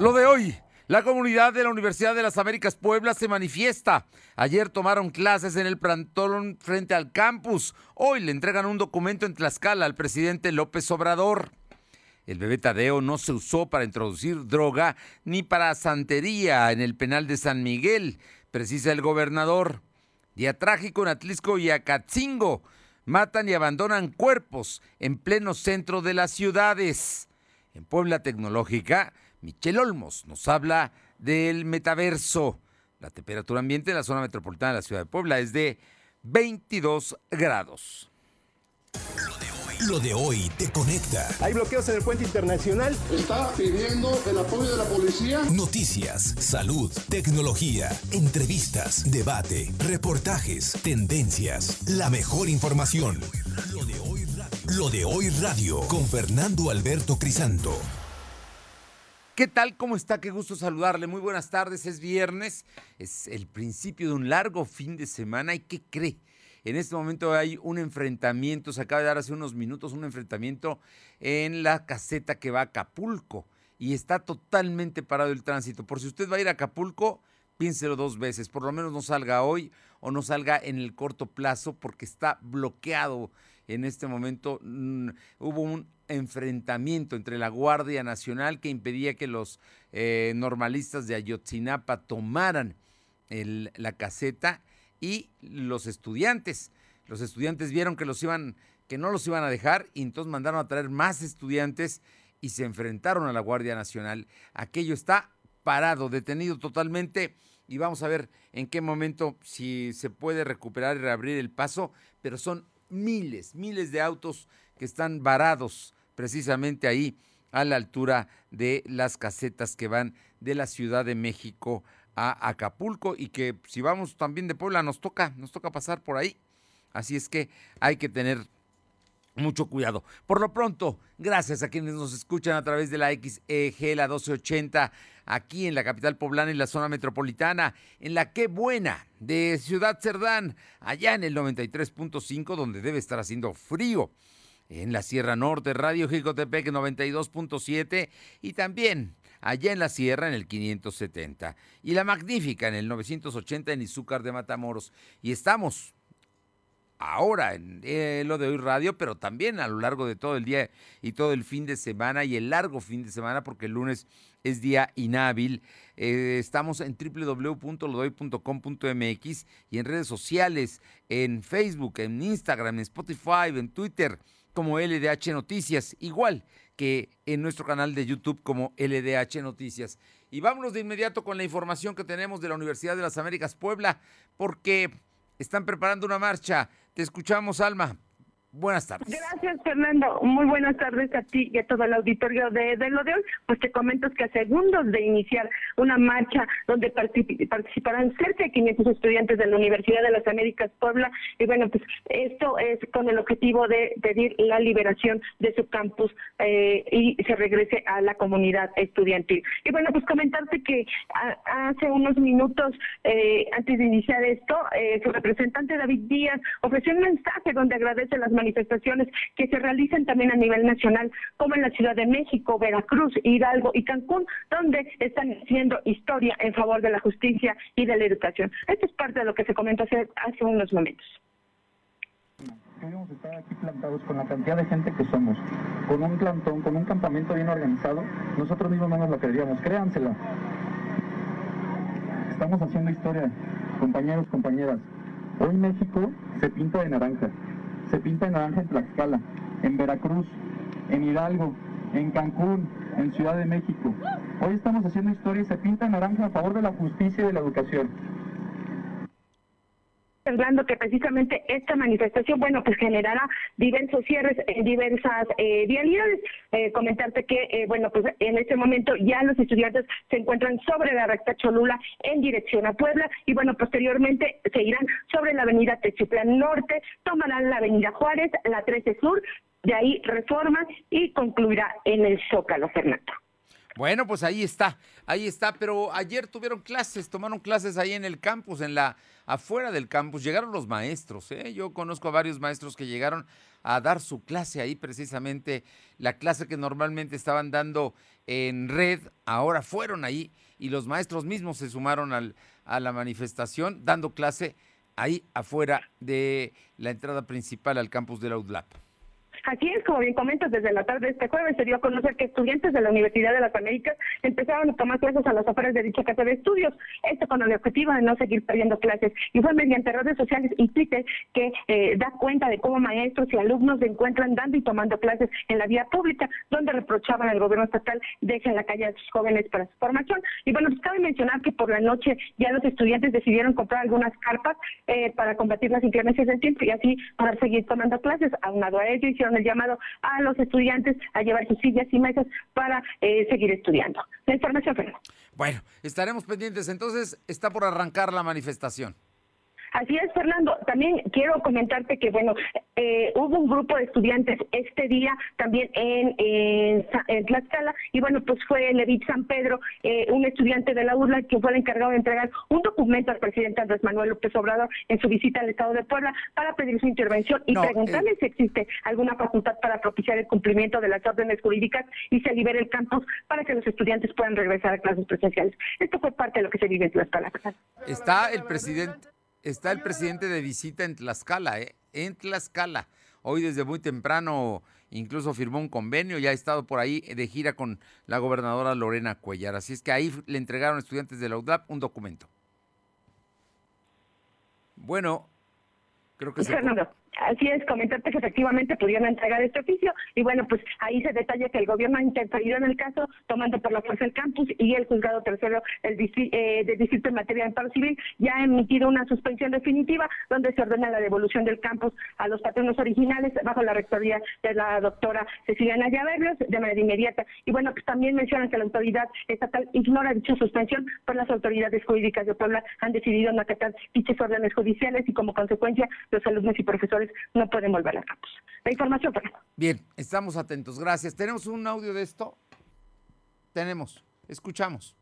Lo de hoy. La comunidad de la Universidad de las Américas Puebla se manifiesta. Ayer tomaron clases en el plantón frente al campus. Hoy le entregan un documento en Tlaxcala al presidente López Obrador. El bebé Tadeo no se usó para introducir droga ni para santería en el penal de San Miguel, precisa el gobernador. Día trágico en Atlisco y Acatzingo. Matan y abandonan cuerpos en pleno centro de las ciudades. En Puebla Tecnológica, Michel Olmos nos habla del metaverso. La temperatura ambiente en la zona metropolitana de la ciudad de Puebla es de 22 grados. Lo de hoy te conecta. Hay bloqueos en el puente internacional. Está pidiendo el apoyo de la policía. Noticias, salud, tecnología, entrevistas, debate, reportajes, tendencias, la mejor información. Lo de hoy, Lo de hoy radio con Fernando Alberto Crisanto. ¿Qué tal? ¿Cómo está? Qué gusto saludarle. Muy buenas tardes. Es viernes. Es el principio de un largo fin de semana. ¿Y qué cree? En este momento hay un enfrentamiento, se acaba de dar hace unos minutos un enfrentamiento en la caseta que va a Acapulco y está totalmente parado el tránsito. Por si usted va a ir a Acapulco, piénselo dos veces, por lo menos no salga hoy o no salga en el corto plazo porque está bloqueado en este momento. Mm, hubo un enfrentamiento entre la Guardia Nacional que impedía que los eh, normalistas de Ayotzinapa tomaran la caseta y los estudiantes. Los estudiantes vieron que los iban, que no los iban a dejar y entonces mandaron a traer más estudiantes y se enfrentaron a la Guardia Nacional. Aquello está parado, detenido totalmente y vamos a ver en qué momento si se puede recuperar y reabrir el paso, pero son miles, miles de autos que están varados precisamente ahí a la altura de las casetas que van de la Ciudad de México a Acapulco y que si vamos también de Puebla nos toca, nos toca pasar por ahí. Así es que hay que tener mucho cuidado. Por lo pronto, gracias a quienes nos escuchan a través de la XEG, la 1280, aquí en la capital poblana y la zona metropolitana, en la que buena de Ciudad Cerdán, allá en el 93.5, donde debe estar haciendo frío en la Sierra Norte, Radio Jicotepec 92.7 y también allá en la Sierra en el 570 y la Magnífica en el 980 en Izúcar de Matamoros. Y estamos ahora en eh, lo de hoy radio, pero también a lo largo de todo el día y todo el fin de semana y el largo fin de semana porque el lunes es día inhábil. Eh, estamos en www.lodoy.com.mx y en redes sociales, en Facebook, en Instagram, en Spotify, en Twitter como LDH Noticias, igual que en nuestro canal de YouTube como LDH Noticias. Y vámonos de inmediato con la información que tenemos de la Universidad de las Américas Puebla, porque están preparando una marcha. Te escuchamos, Alma. Buenas tardes. Gracias, Fernando. Muy buenas tardes a ti y a todo el auditorio de, de lo de hoy. Pues te comento que a segundos de iniciar una marcha donde participarán cerca de 500 estudiantes de la Universidad de las Américas Puebla. Y bueno, pues esto es con el objetivo de pedir la liberación de su campus eh, y se regrese a la comunidad estudiantil. Y bueno, pues comentarte que hace unos minutos, eh, antes de iniciar esto, eh, su representante David Díaz ofreció un mensaje donde agradece las manifestaciones que se realizan también a nivel nacional, como en la Ciudad de México, Veracruz, Hidalgo y Cancún, donde están haciendo historia en favor de la justicia y de la educación. Esto es parte de lo que se comentó hace, hace unos momentos. Queremos estar aquí plantados con la cantidad de gente que somos, con un plantón, con un campamento bien organizado, nosotros mismos no nos lo creeríamos, créanselo. Estamos haciendo historia, compañeros, compañeras. Hoy México se pinta de naranja se pinta en naranja en Tlaxcala, en Veracruz, en Hidalgo, en Cancún, en Ciudad de México. Hoy estamos haciendo historia y se pinta naranja a favor de la justicia y de la educación que precisamente esta manifestación, bueno, pues generará diversos cierres en diversas eh, vialidades. Eh, comentarte que, eh, bueno, pues en este momento ya los estudiantes se encuentran sobre la recta Cholula en dirección a Puebla y, bueno, posteriormente seguirán sobre la avenida Techiplán Norte, tomarán la avenida Juárez, la 13 Sur, de ahí Reforma y concluirá en el Zócalo, Fernando. Bueno, pues ahí está, ahí está, pero ayer tuvieron clases, tomaron clases ahí en el campus, en la afuera del campus, llegaron los maestros, ¿eh? yo conozco a varios maestros que llegaron a dar su clase ahí precisamente, la clase que normalmente estaban dando en red, ahora fueron ahí y los maestros mismos se sumaron al, a la manifestación dando clase ahí afuera de la entrada principal al campus de la UDLAP. Así es, como bien comentas, desde la tarde de este jueves se dio a conocer que estudiantes de la Universidad de las Américas empezaron a tomar clases a las afueras de dicha casa de estudios. Esto con el objetivo de no seguir perdiendo clases. Y fue mediante redes sociales y Twitter que eh, da cuenta de cómo maestros y alumnos se encuentran dando y tomando clases en la vía pública, donde reprochaban al gobierno estatal dejen la calle a sus jóvenes para su formación. Y bueno, pues cabe mencionar que por la noche ya los estudiantes decidieron comprar algunas carpas eh, para combatir las inclemencias del tiempo y así poder seguir tomando clases. Aunado a ello, hicieron el llamado a los estudiantes a llevar sus sillas y mesas para eh, seguir estudiando. La información, Fernando. Bueno, estaremos pendientes. Entonces, está por arrancar la manifestación. Así es, Fernando. También quiero comentarte que, bueno, eh, hubo un grupo de estudiantes este día también en, en, Tlaxcala y, bueno, pues fue Levit San Pedro, eh, un estudiante de la URLA que fue el encargado de entregar un documento al presidente Andrés Manuel López Obrador en su visita al Estado de Puebla para pedir su intervención y preguntarle eh, si existe alguna facultad para propiciar el cumplimiento de las órdenes jurídicas y se libere el campus para que los estudiantes puedan regresar a clases presenciales. Esto fue parte de lo que se vive en Tlaxcala. Está el presidente está el presidente de visita en Tlaxcala, ¿eh? en Tlaxcala. Hoy desde muy temprano incluso firmó un convenio, ya ha estado por ahí de gira con la gobernadora Lorena Cuellar. Así es que ahí le entregaron a estudiantes de la UDAP un documento. Bueno, creo que se... Así es, comentarte que efectivamente pudieron entregar este oficio y bueno, pues ahí se detalla que el gobierno ha interferido en el caso, tomando por la fuerza el campus y el juzgado tercero el eh, del distrito en materia de amparo civil ya ha emitido una suspensión definitiva donde se ordena la devolución del campus a los patronos originales bajo la rectoría de la doctora Cecilia Naya de manera inmediata. Y bueno, pues también mencionan que la autoridad estatal ignora dicha suspensión, pues las autoridades jurídicas de Puebla han decidido no acatar dichas órdenes judiciales y como consecuencia los alumnos y profesores no pueden volver a campus. La información, para Bien, estamos atentos. Gracias. ¿Tenemos un audio de esto? Tenemos. Escuchamos.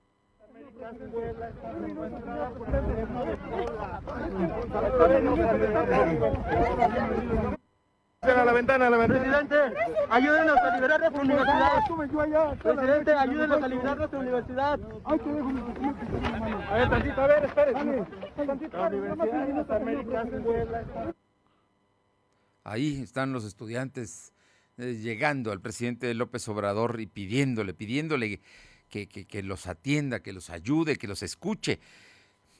A la ventana, a la ventana. Presidente, ayúdenos a liberar nuestra universidad. Presidente, ayúdenos a liberar nuestra universidad. Ay, que dejo A ver, tantito, a ver, espere. Tantito, la Universidad Ahí están los estudiantes eh, llegando al presidente López Obrador y pidiéndole, pidiéndole que, que, los atienda, que los ayude, que los escuche.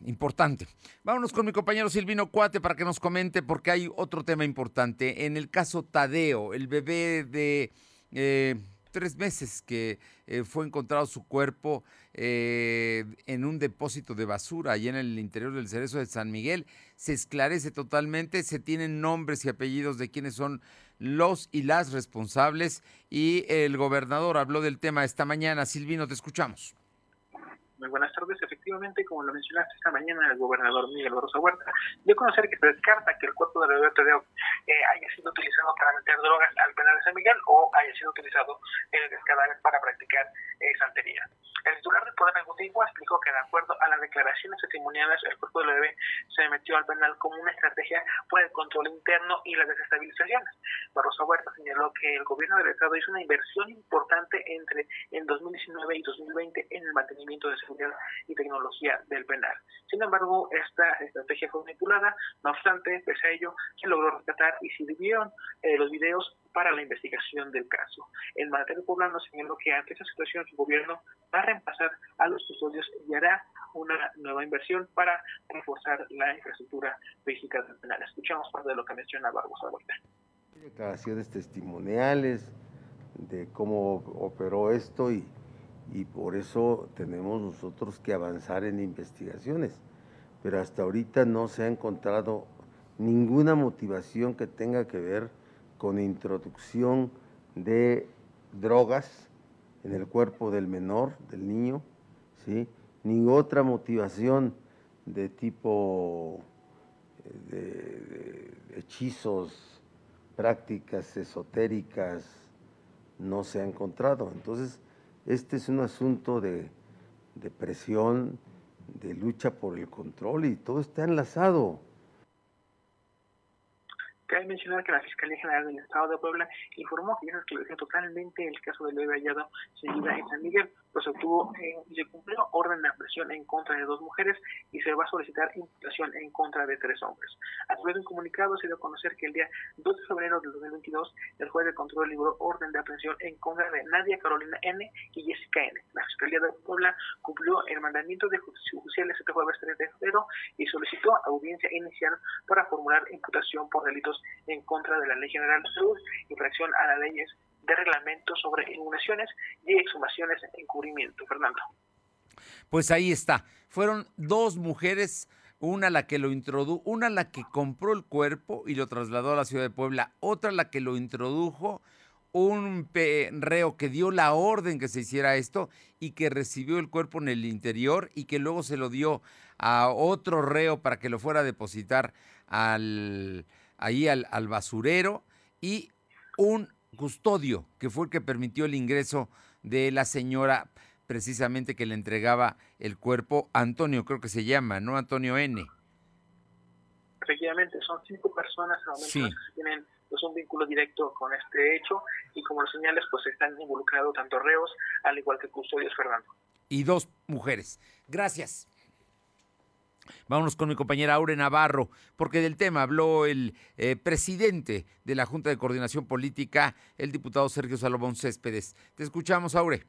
Importante. Vámonos con mi compañero Silvino Cuate para que nos comente porque hay otro tema importante. En el caso Tadeo, el bebé de eh, tres meses que eh, fue encontrado su cuerpo eh, en un depósito de basura allá en el interior del Cerezo de San Miguel. Se esclarece totalmente, se tienen nombres y apellidos de quienes son los y las responsables y el gobernador habló del tema esta mañana. Silvino, te escuchamos. Muy buenas tardes. Efectivamente, como lo mencionaste esta mañana, el gobernador Miguel Barroso Huerta dio a conocer que se descarta que el cuerpo de Roberto de eh, haya sido utilizado para meter drogas al penal de San Miguel o haya sido utilizado en el cadáver para practicar eh, santería. El titular del Poder Ejecutivo explicó que, de acuerdo a las declaraciones testimoniales, el cuerpo del bebé se metió al penal como una estrategia por el control interno y las desestabilizaciones. Barroso Huerta señaló que el gobierno del Estado hizo una inversión importante entre el 2019 y 2020 en el mantenimiento de seguridad y tecnología del penal. Sin embargo, esta estrategia fue manipulada, no obstante, pese a ello, se logró rescatar y se vieron eh, los videos para la investigación del caso. El mandatario poblano señaló que ante esta situación su gobierno va a reemplazar a los custodios y hará una nueva inversión para reforzar la infraestructura física del penal. Escuchamos parte de lo que menciona Barbosa Huerta. Declaraciones testimoniales de cómo operó esto y, y por eso tenemos nosotros que avanzar en investigaciones. Pero hasta ahorita no se ha encontrado ninguna motivación que tenga que ver con introducción de drogas en el cuerpo del menor, del niño, ¿sí? ni otra motivación de tipo de, hechizos, prácticas esotéricas, no se ha encontrado. Entonces, Este es un asunto de, de presión, de lucha por el control y todo está enlazado. Cabe mencionar que la Fiscalía General del Estado de Puebla informó que ya se esclareció totalmente el caso de Leo hallado sin vida en San Miguel, pues obtuvo eh, se cumplió orden de presión en contra de dos mujeres y se va a solicitar imputación en contra de tres hombres. A través de un comunicado se dio a conocer que el día 2 de febrero del 2022 el juez de control libró orden de aprehensión en contra de Nadia Carolina N y Jessica N. La Fiscalía de Puebla cumplió el mandamiento de judiciales este jueves 3 de febrero y solicitó audiencia inicial para formular imputación por delitos en contra de la Ley General de Salud, infracción a las leyes de reglamento sobre inhumaciones y exhumaciones en encubrimiento. Fernando. Pues ahí está. Fueron dos mujeres, una la que lo introdujo, una la que compró el cuerpo y lo trasladó a la ciudad de Puebla, otra la que lo introdujo, un reo que dio la orden que se hiciera esto y que recibió el cuerpo en el interior y que luego se lo dio a otro reo para que lo fuera a depositar al, ahí al, al basurero y un custodio que fue el que permitió el ingreso de la señora precisamente que le entregaba el cuerpo Antonio, creo que se llama, ¿no? Antonio N. Efectivamente, son cinco personas que tienen pues, un vínculo directo con este hecho y como lo señales, pues están involucrados tanto reos al igual que custodios Fernando. Y dos mujeres. Gracias. Vámonos con mi compañera Aure Navarro, porque del tema habló el eh, presidente de la Junta de Coordinación Política, el diputado Sergio Salomón Céspedes. Te escuchamos, Aure.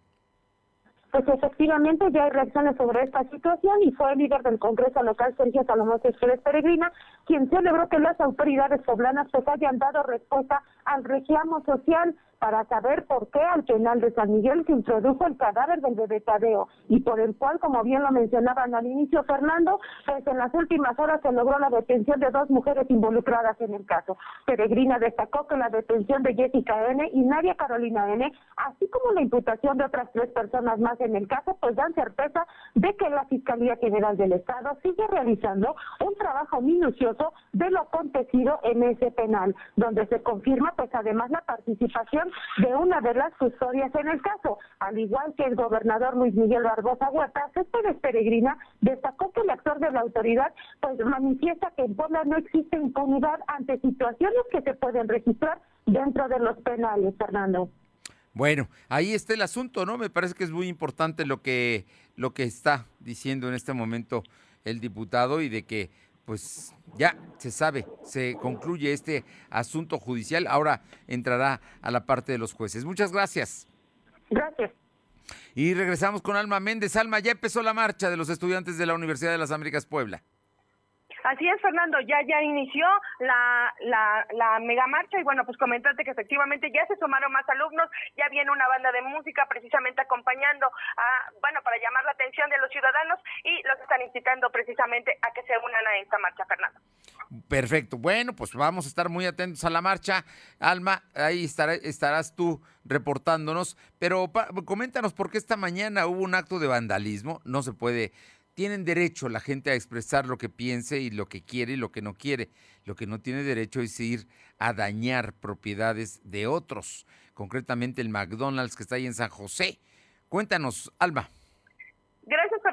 Pues efectivamente ya hay reacciones sobre esta situación y fue el líder del Congreso local, Sergio Salomón Céspedes Peregrina, quien celebró que las autoridades poblanas pues hayan dado respuesta al reclamo social para saber por qué al penal de San Miguel se introdujo el cadáver del bebé Tadeo y por el cual, como bien lo mencionaban al inicio Fernando, pues en las últimas horas se logró la detención de dos mujeres involucradas en el caso. Peregrina destacó que la detención de Jessica N. y Nadia Carolina N., así como la imputación de otras tres personas más en el caso, pues dan certeza de que la Fiscalía General del Estado sigue realizando un trabajo minucioso de lo acontecido en ese penal, donde se confirma pues además la participación de una de las custodias en el caso. Al igual que el gobernador Luis Miguel Barbosa Huerta, Céspedes Peregrina destacó que el actor de la autoridad pues manifiesta que en Puebla no existe impunidad ante situaciones que se pueden registrar dentro de los penales, Fernando. Bueno, ahí está el asunto, ¿no? Me parece que es muy importante lo que, lo que está diciendo en este momento el diputado y de que pues ya se sabe, se concluye este asunto judicial. Ahora entrará a la parte de los jueces. Muchas gracias. Gracias. Y regresamos con Alma Méndez. Alma, ya empezó la marcha de los estudiantes de la Universidad de las Américas Puebla. Así es, Fernando, ya ya inició la, la, la mega marcha y bueno, pues comentarte que efectivamente ya se sumaron más alumnos, ya viene una banda de música precisamente acompañando a, bueno, para llamar la atención de los ciudadanos y los están incitando precisamente a que se unan a esta marcha, Fernando. Perfecto, bueno, pues vamos a estar muy atentos a la marcha. Alma, ahí estarás tú reportándonos, pero coméntanos por qué esta mañana hubo un acto de vandalismo, no se puede tienen derecho la gente a expresar lo que piense y lo que quiere y lo que no quiere. Lo que no tiene derecho es ir a dañar propiedades de otros, concretamente el McDonald's que está ahí en San José. Cuéntanos, Alma.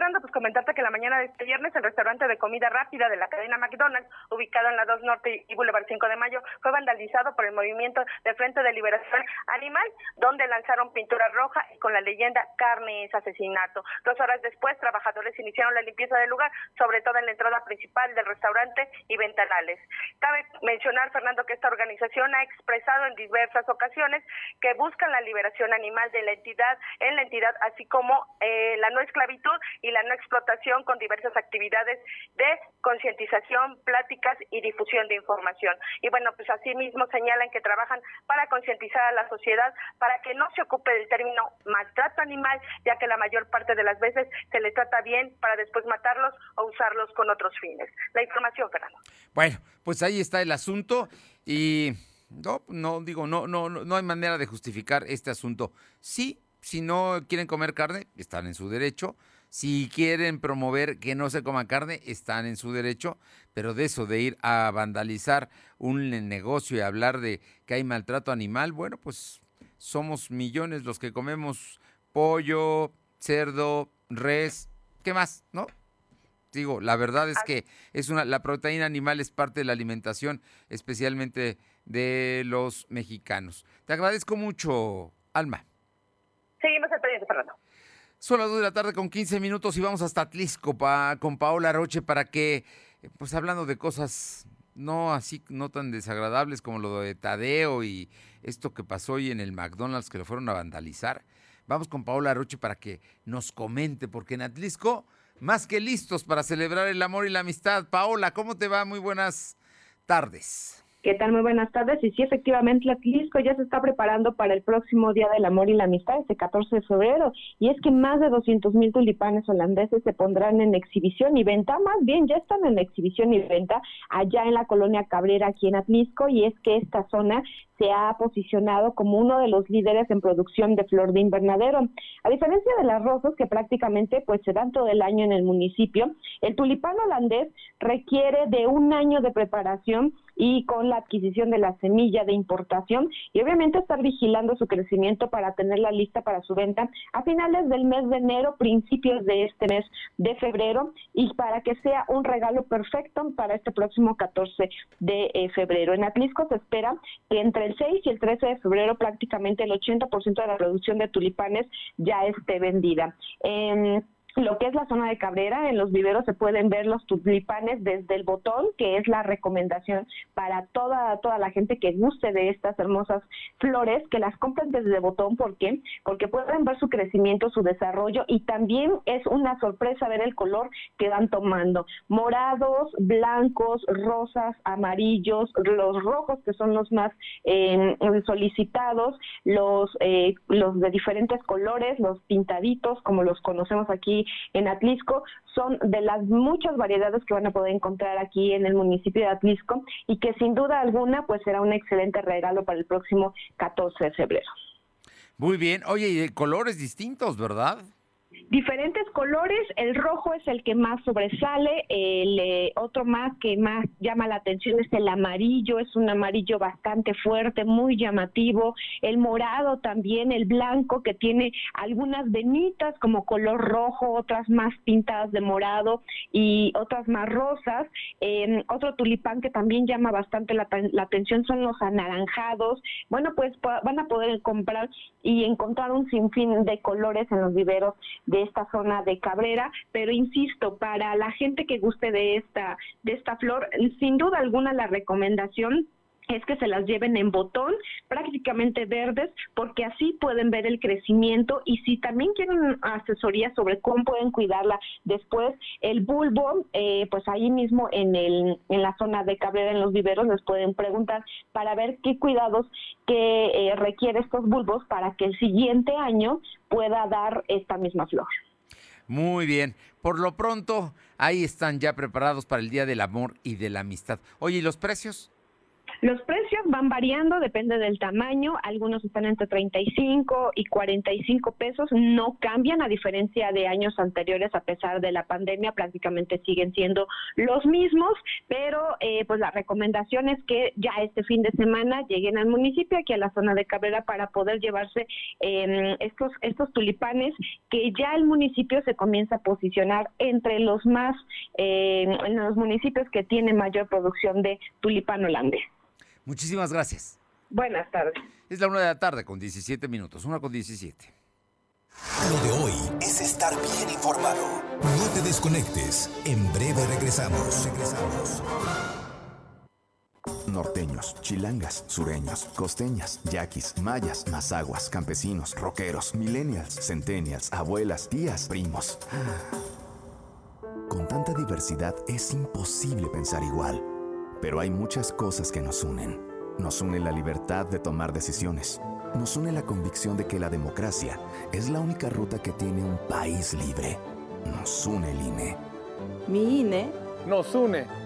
Fernando. Pues comentarte que la mañana de este viernes el restaurante de comida rápida de la cadena McDonald's, ubicado en la 2 Norte y Boulevard 5 de Mayo, fue vandalizado por el movimiento de Frente de Liberación Animal, donde lanzaron pintura roja con la leyenda carne es asesinato. Dos horas después, trabajadores iniciaron la limpieza del lugar, sobre todo en la entrada principal del restaurante y ventanales. Cabe mencionar, Fernando, que esta organización ha expresado en diversas ocasiones que buscan la liberación animal de la entidad, en la entidad, así como eh, la no esclavitud y la no explotación con diversas actividades de concientización, pláticas y difusión de información. Y bueno, pues asimismo señalan que trabajan para concientizar a la sociedad para que no se ocupe del término maltrato animal, ya que la mayor parte de las veces se le trata bien para después matarlos o usarlos con otros fines. La información, Fernando. Bueno, pues ahí está el asunto y no, no digo, no, no, no hay manera de justificar este asunto. Sí, si no quieren comer carne, están en su derecho. Si quieren promover que no se coma carne, están en su derecho, pero de eso de ir a vandalizar un negocio y hablar de que hay maltrato animal, bueno, pues somos millones los que comemos pollo, cerdo, res, ¿qué más? ¿No? Digo, la verdad es que es una, la proteína animal es parte de la alimentación, especialmente de los mexicanos. Te agradezco mucho, Alma. Seguimos al pendiente, Fernando. Son las 2 de la tarde con 15 minutos y vamos hasta Atlisco con Paola Roche para que, pues hablando de cosas no así, no tan desagradables como lo de Tadeo y esto que pasó hoy en el McDonald's que lo fueron a vandalizar. Vamos con Paola Roche para que nos comente, porque en Atlisco, más que listos para celebrar el amor y la amistad. Paola, ¿cómo te va? Muy buenas tardes. ¿Qué tal? Muy buenas tardes. Y sí, efectivamente, Atlisco ya se está preparando para el próximo Día del Amor y la Amistad, este 14 de febrero. Y es que más de 200 mil tulipanes holandeses se pondrán en exhibición y venta, más bien ya están en exhibición y venta allá en la colonia Cabrera, aquí en Atlisco. Y es que esta zona se ha posicionado como uno de los líderes en producción de flor de invernadero. A diferencia de las rosas que prácticamente pues se dan todo el año en el municipio, el tulipán holandés requiere de un año de preparación y con la adquisición de la semilla de importación y obviamente estar vigilando su crecimiento para tenerla lista para su venta a finales del mes de enero, principios de este mes de febrero y para que sea un regalo perfecto para este próximo 14 de eh, febrero. En Atlisco se espera que entre el 6 y el 13 de febrero prácticamente el 80% de la producción de tulipanes ya esté vendida. En lo que es la zona de Cabrera, en los viveros se pueden ver los tulipanes desde el botón, que es la recomendación para toda, toda la gente que guste de estas hermosas flores, que las compren desde botón, ¿por qué? Porque pueden ver su crecimiento, su desarrollo y también es una sorpresa ver el color que van tomando. Morados, blancos, rosas, amarillos, los rojos que son los más eh, solicitados, los, eh, los de diferentes colores, los pintaditos como los conocemos aquí en Atlisco son de las muchas variedades que van a poder encontrar aquí en el municipio de Atlisco y que sin duda alguna pues será un excelente regalo para el próximo 14 de febrero. Muy bien, oye, y colores distintos, ¿verdad? Diferentes colores, el rojo es el que más sobresale, el eh, otro más que más llama la atención es el amarillo, es un amarillo bastante fuerte, muy llamativo, el morado también, el blanco que tiene algunas venitas como color rojo, otras más pintadas de morado y otras más rosas, em, otro tulipán que también llama bastante la, la atención son los anaranjados, bueno pues van a poder comprar y encontrar un sinfín de colores en los viveros de esta zona de Cabrera, pero insisto, para la gente que guste de esta de esta flor, sin duda alguna la recomendación es que se las lleven en botón, prácticamente verdes, porque así pueden ver el crecimiento y si también quieren asesoría sobre cómo pueden cuidarla después, el bulbo, eh, pues ahí mismo en, el, en la zona de Cabrera, en los viveros, les pueden preguntar para ver qué cuidados que eh, requiere estos bulbos para que el siguiente año pueda dar esta misma flor. Muy bien. Por lo pronto, ahí están ya preparados para el Día del Amor y de la Amistad. Oye, ¿y los precios? Los precios van variando, depende del tamaño. Algunos están entre 35 y 45 pesos. No cambian a diferencia de años anteriores, a pesar de la pandemia, prácticamente siguen siendo los mismos. Pero eh, pues la recomendación es que ya este fin de semana lleguen al municipio, aquí a la zona de Cabrera, para poder llevarse eh, estos, estos tulipanes que ya el municipio se comienza a posicionar entre los más, eh, en los municipios que tienen mayor producción de tulipán holandés. Muchísimas gracias. Buenas tardes. Es la una de la tarde con 17 minutos, una con 17. Lo de hoy es estar bien informado. No te desconectes. En breve regresamos. Regresamos. Norteños, chilangas, sureños, costeñas, yaquis, mayas, mazaguas, campesinos, rockeros, millennials, centennials, abuelas, tías, primos. Con tanta diversidad es imposible pensar igual. Pero hay muchas cosas que nos unen. Nos une la libertad de tomar decisiones. Nos une la convicción de que la democracia es la única ruta que tiene un país libre. Nos une el INE. Mi INE nos une.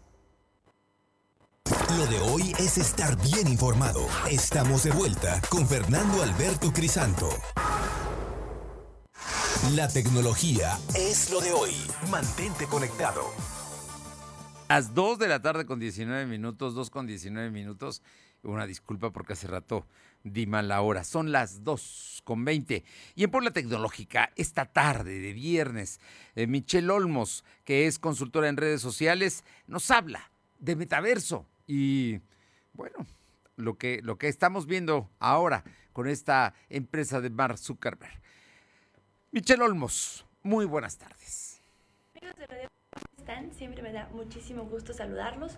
Lo de hoy es estar bien informado. Estamos de vuelta con Fernando Alberto Crisanto. La tecnología es lo de hoy. Mantente conectado. Las 2 de la tarde con 19 minutos, 2 con 19 minutos. Una disculpa porque hace rato di mal la hora. Son las 2 con 20. Y en Por la Tecnológica, esta tarde de viernes, eh, Michelle Olmos, que es consultora en redes sociales, nos habla de metaverso. Y bueno, lo que, lo que estamos viendo ahora con esta empresa de Mark Zuckerberg. Michelle Olmos, muy buenas tardes. Están? Siempre me da muchísimo gusto saludarlos.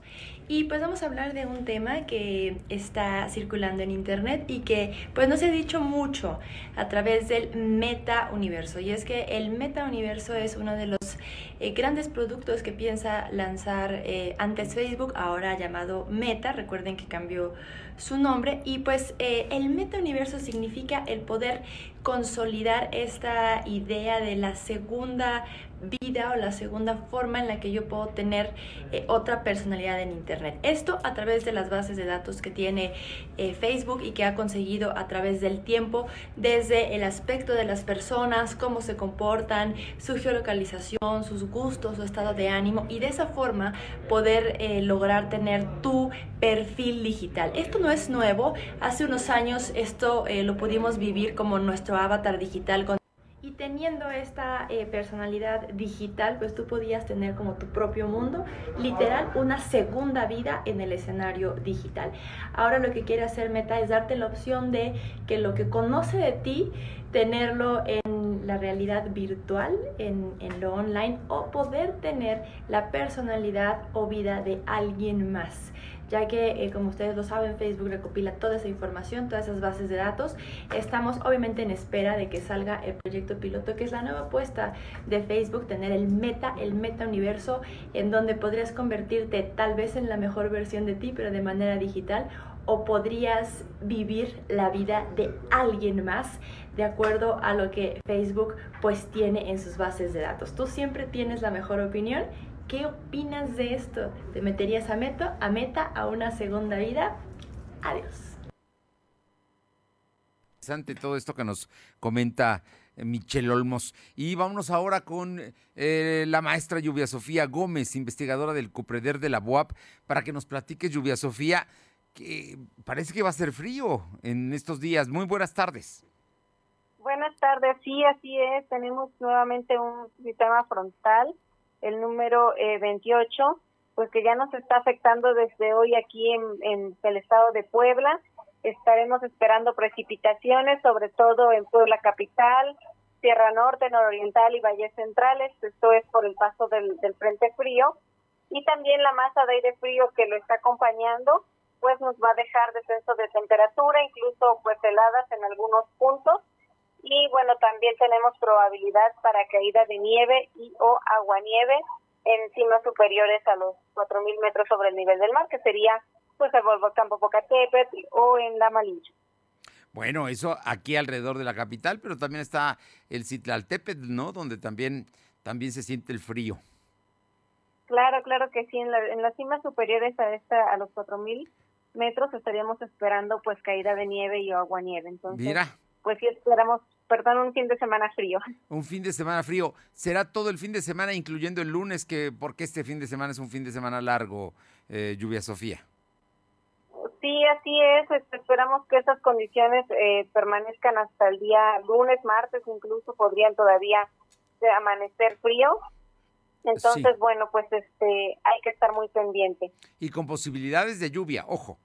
Y pues vamos a hablar de un tema que está circulando en internet y que pues no se ha dicho mucho a través del meta universo. Y es que el meta universo es uno de los eh, grandes productos que piensa lanzar eh, antes Facebook, ahora llamado Meta. Recuerden que cambió su nombre. Y pues eh, el meta universo significa el poder consolidar esta idea de la segunda vida o la segunda forma en la que yo puedo tener eh, otra personalidad en Internet. Esto a través de las bases de datos que tiene eh, Facebook y que ha conseguido a través del tiempo, desde el aspecto de las personas, cómo se comportan, su geolocalización, sus gustos, su estado de ánimo y de esa forma poder eh, lograr tener tu perfil digital. Esto no es nuevo, hace unos años esto lo pudimos vivir como nuestro avatar digital teniendo esta eh, personalidad digital, pues tú podías tener como tu propio mundo, literal, una segunda vida en el escenario digital. Ahora lo que quiere hacer Meta es darte la opción de que lo que conoce de ti, tenerlo en la realidad virtual, en, en lo online, o poder tener la personalidad o vida de alguien más ya que eh, como ustedes lo saben Facebook recopila toda esa información, todas esas bases de datos. Estamos obviamente en espera de que salga el proyecto piloto, que es la nueva apuesta de Facebook, tener el meta, el meta universo, en donde podrías convertirte tal vez en la mejor versión de ti, pero de manera digital o podrías vivir la vida de alguien más de acuerdo a lo que Facebook pues tiene en sus bases de datos. Tú siempre tienes la mejor opinión ¿Qué opinas de esto? ¿Te meterías a meta, a meta, a una segunda vida? Adiós. Interesante todo esto que nos comenta eh, Michelle Olmos. Y vámonos ahora con eh, la maestra Lluvia Sofía Gómez, investigadora del CUPREDER de la UAP, para que nos platique, Lluvia Sofía, que parece que va a ser frío en estos días. Muy buenas tardes. Buenas tardes, sí, así es. Tenemos nuevamente un sistema frontal el número eh, 28, pues que ya nos está afectando desde hoy aquí en, el estado de Puebla. Estaremos esperando precipitaciones, sobre todo en Puebla capital, Sierra Norte, Nororiental y Valles Centrales. Esto es por el paso del, del frente frío. Y también la masa de aire frío que lo está acompañando, pues nos va a dejar descenso de temperatura, incluso pues heladas en algunos puntos y bueno, también tenemos probabilidad para caída de nieve y o aguanieve en cimas superiores a los 4.000 metros sobre el nivel del mar, que sería pues el volcán Popocatépetl o en la Malinche. Bueno, eso aquí alrededor de la capital, pero también está el Citlaltépetl, ¿no? Donde también, también se siente el frío. Claro, claro que sí. En, en las cimas superiores a esta a los 4.000 metros estaríamos esperando pues caída de nieve y o aguanieve. Entonces, Mira. pues sí esperamos perdón, un fin de semana frío. Un fin de semana frío. ¿Será todo el fin de semana, incluyendo el lunes, que porque este fin de semana es un fin de semana largo, eh, Lluvia Sofía? Sí, así es. Este, esperamos que esas condiciones eh, permanezcan hasta el día lunes, martes, incluso podrían todavía amanecer frío. Entonces, bueno, pues este hay que estar muy pendiente. Y con posibilidades de lluvia, ojo.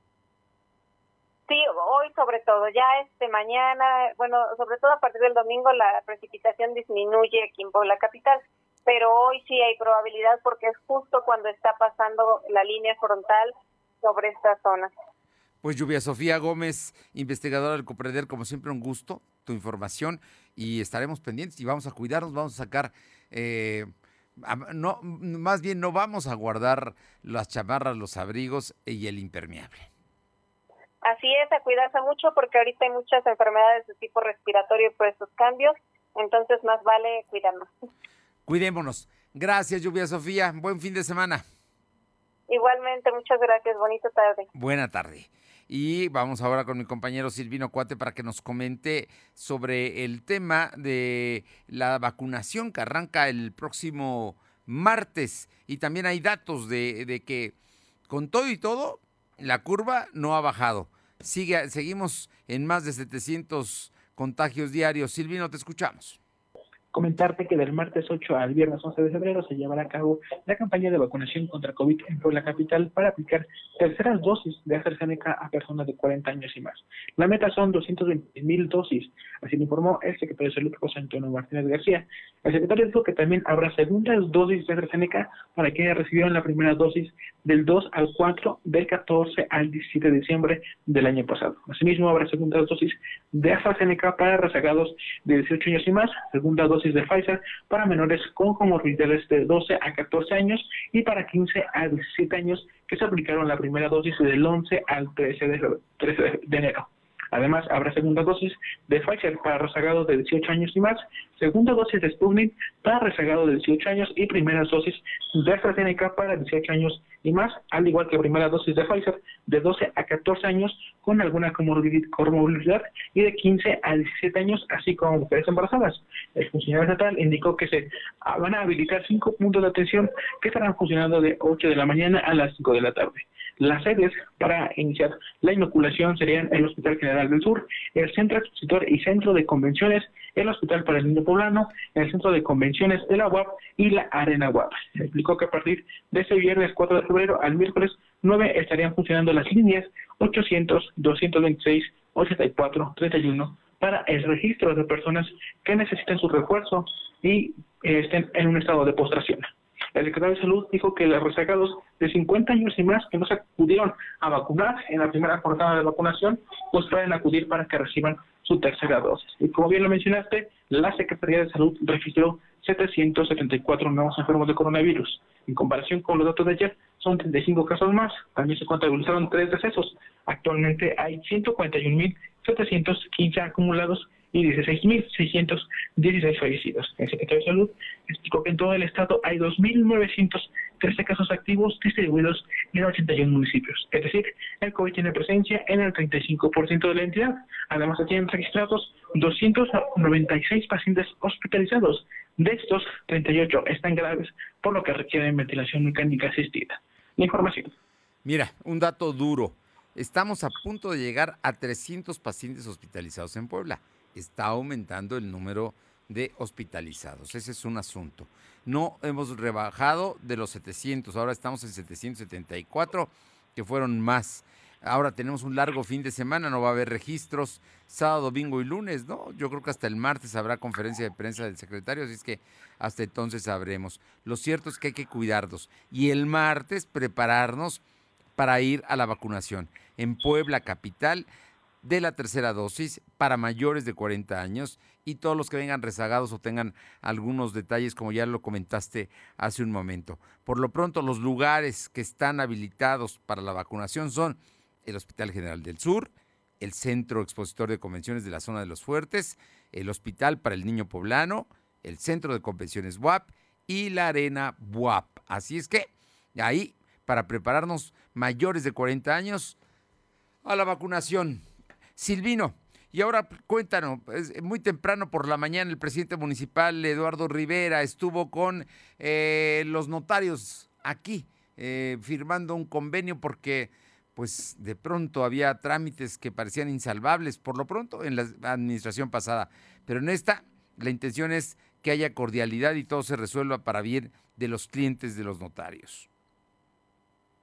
Sí, hoy sobre todo, ya este mañana, bueno, sobre todo a partir del domingo la precipitación disminuye aquí en Puebla Capital, pero hoy sí hay probabilidad porque es justo cuando está pasando la línea frontal sobre esta zona. Pues Lluvia Sofía Gómez, investigadora del Copreder, como siempre un gusto, tu información y estaremos pendientes y vamos a cuidarnos, vamos a sacar, eh, no, más bien no vamos a guardar las chamarras, los abrigos y el impermeable. Así es, a cuidarse mucho porque ahorita hay muchas enfermedades de tipo respiratorio por estos cambios, entonces más vale cuidarnos. Cuidémonos. Gracias, Lluvia Sofía. Buen fin de semana. Igualmente, muchas gracias. Bonita tarde. Buena tarde. Y vamos ahora con mi compañero Silvino Cuate para que nos comente sobre el tema de la vacunación que arranca el próximo martes. Y también hay datos de, de que con todo y todo, la curva no ha bajado. Sigue, seguimos en más de 700 contagios diarios. Silvino, te escuchamos comentarte que del martes 8 al viernes 11 de febrero se llevará a cabo la campaña de vacunación contra COVID en Puebla Capital para aplicar terceras dosis de AstraZeneca a personas de 40 años y más. La meta son 220 mil dosis, así lo informó el secretario de Salud José Antonio Martínez García. El secretario dijo que también habrá segundas dosis de AstraZeneca para quienes recibieron la primera dosis del 2 al 4 del 14 al 17 de diciembre del año pasado. Asimismo, habrá segundas dosis de AstraZeneca para rezagados de 18 años y más, segunda dosis de Pfizer para menores con comorbilidades de 12 a 14 años y para 15 a 17 años que se aplicaron la primera dosis del 11 al 13 de, 13 de enero. Además, habrá segunda dosis de Pfizer para rezagados de 18 años y más, segunda dosis de Sputnik para rezagados de 18 años y primera dosis de AstraZeneca para 18 años y más, al igual que primera dosis de Pfizer de 12 a 14 años con alguna comorbilidad y de 15 a 17 años, así como mujeres embarazadas. El funcionario estatal indicó que se van a habilitar cinco puntos de atención que estarán funcionando de 8 de la mañana a las 5 de la tarde. Las sedes para iniciar la inoculación serían el Hospital General del Sur, el Centro Expositor y Centro de Convenciones, el Hospital para el Niño Poblano, el Centro de Convenciones de la UAP y la Arena UAP. Explicó que a partir de ese viernes 4 de febrero al miércoles 9 estarían funcionando las líneas 800, 226, 84, 31 para el registro de personas que necesiten su refuerzo y eh, estén en un estado de postración. El secretario de Salud dijo que los rezagados de 50 años y más que no se acudieron a vacunar en la primera jornada de vacunación, pues pueden acudir para que reciban su tercera dosis. Y como bien lo mencionaste, la Secretaría de Salud registró 774 nuevos enfermos de coronavirus. En comparación con los datos de ayer, son 35 casos más. También se contabilizaron tres decesos. Actualmente hay 141.715 acumulados y 16.616 fallecidos. El secretario de Salud explicó que en todo el estado hay 2.913 casos activos distribuidos en 81 municipios. Es decir, el COVID tiene presencia en el 35% de la entidad. Además, se tienen registrados 296 pacientes hospitalizados. De estos, 38 están graves, por lo que requieren ventilación mecánica asistida. La información. Mira, un dato duro. Estamos a punto de llegar a 300 pacientes hospitalizados en Puebla está aumentando el número de hospitalizados. Ese es un asunto. No hemos rebajado de los 700, ahora estamos en 774, que fueron más. Ahora tenemos un largo fin de semana, no va a haber registros sábado, domingo y lunes, ¿no? Yo creo que hasta el martes habrá conferencia de prensa del secretario, así es que hasta entonces sabremos. Lo cierto es que hay que cuidarnos y el martes prepararnos para ir a la vacunación. En Puebla Capital de la tercera dosis para mayores de 40 años y todos los que vengan rezagados o tengan algunos detalles, como ya lo comentaste hace un momento. Por lo pronto, los lugares que están habilitados para la vacunación son el Hospital General del Sur, el Centro Expositor de Convenciones de la Zona de los Fuertes, el Hospital para el Niño Poblano, el Centro de Convenciones WAP y la Arena WAP. Así es que ahí, para prepararnos mayores de 40 años a la vacunación. Silvino, y ahora cuéntanos, muy temprano por la mañana el presidente municipal Eduardo Rivera estuvo con eh, los notarios aquí eh, firmando un convenio porque pues de pronto había trámites que parecían insalvables por lo pronto en la administración pasada, pero en esta la intención es que haya cordialidad y todo se resuelva para bien de los clientes de los notarios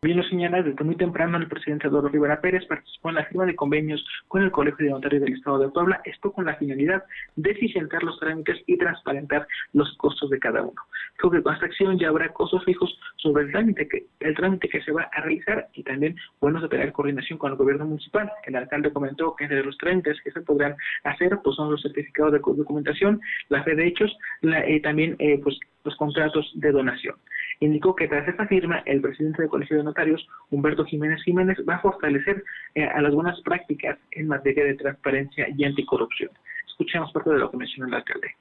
Bien lo señala, desde muy temprano el presidente Eduardo Rivera Pérez participó en la firma de convenios con el Colegio de Notarios del Estado de Puebla, esto con la finalidad de eficientar los trámites y transparentar los costos de cada uno. Creo que con esta acción ya habrá costos fijos sobre el trámite que el trámite que se va a realizar y también bueno de tener coordinación con el gobierno municipal. El alcalde comentó que entre los trámites que se podrán hacer pues son los certificados de documentación, la fe de hechos, la, y también eh, pues los contratos de donación. Indicó que tras esta firma, el presidente del Colegio de Notarios, Humberto Jiménez Jiménez, va a fortalecer eh, a las buenas prácticas en materia de transparencia y anticorrupción. Escuchemos parte de lo que mencionó el alcalde.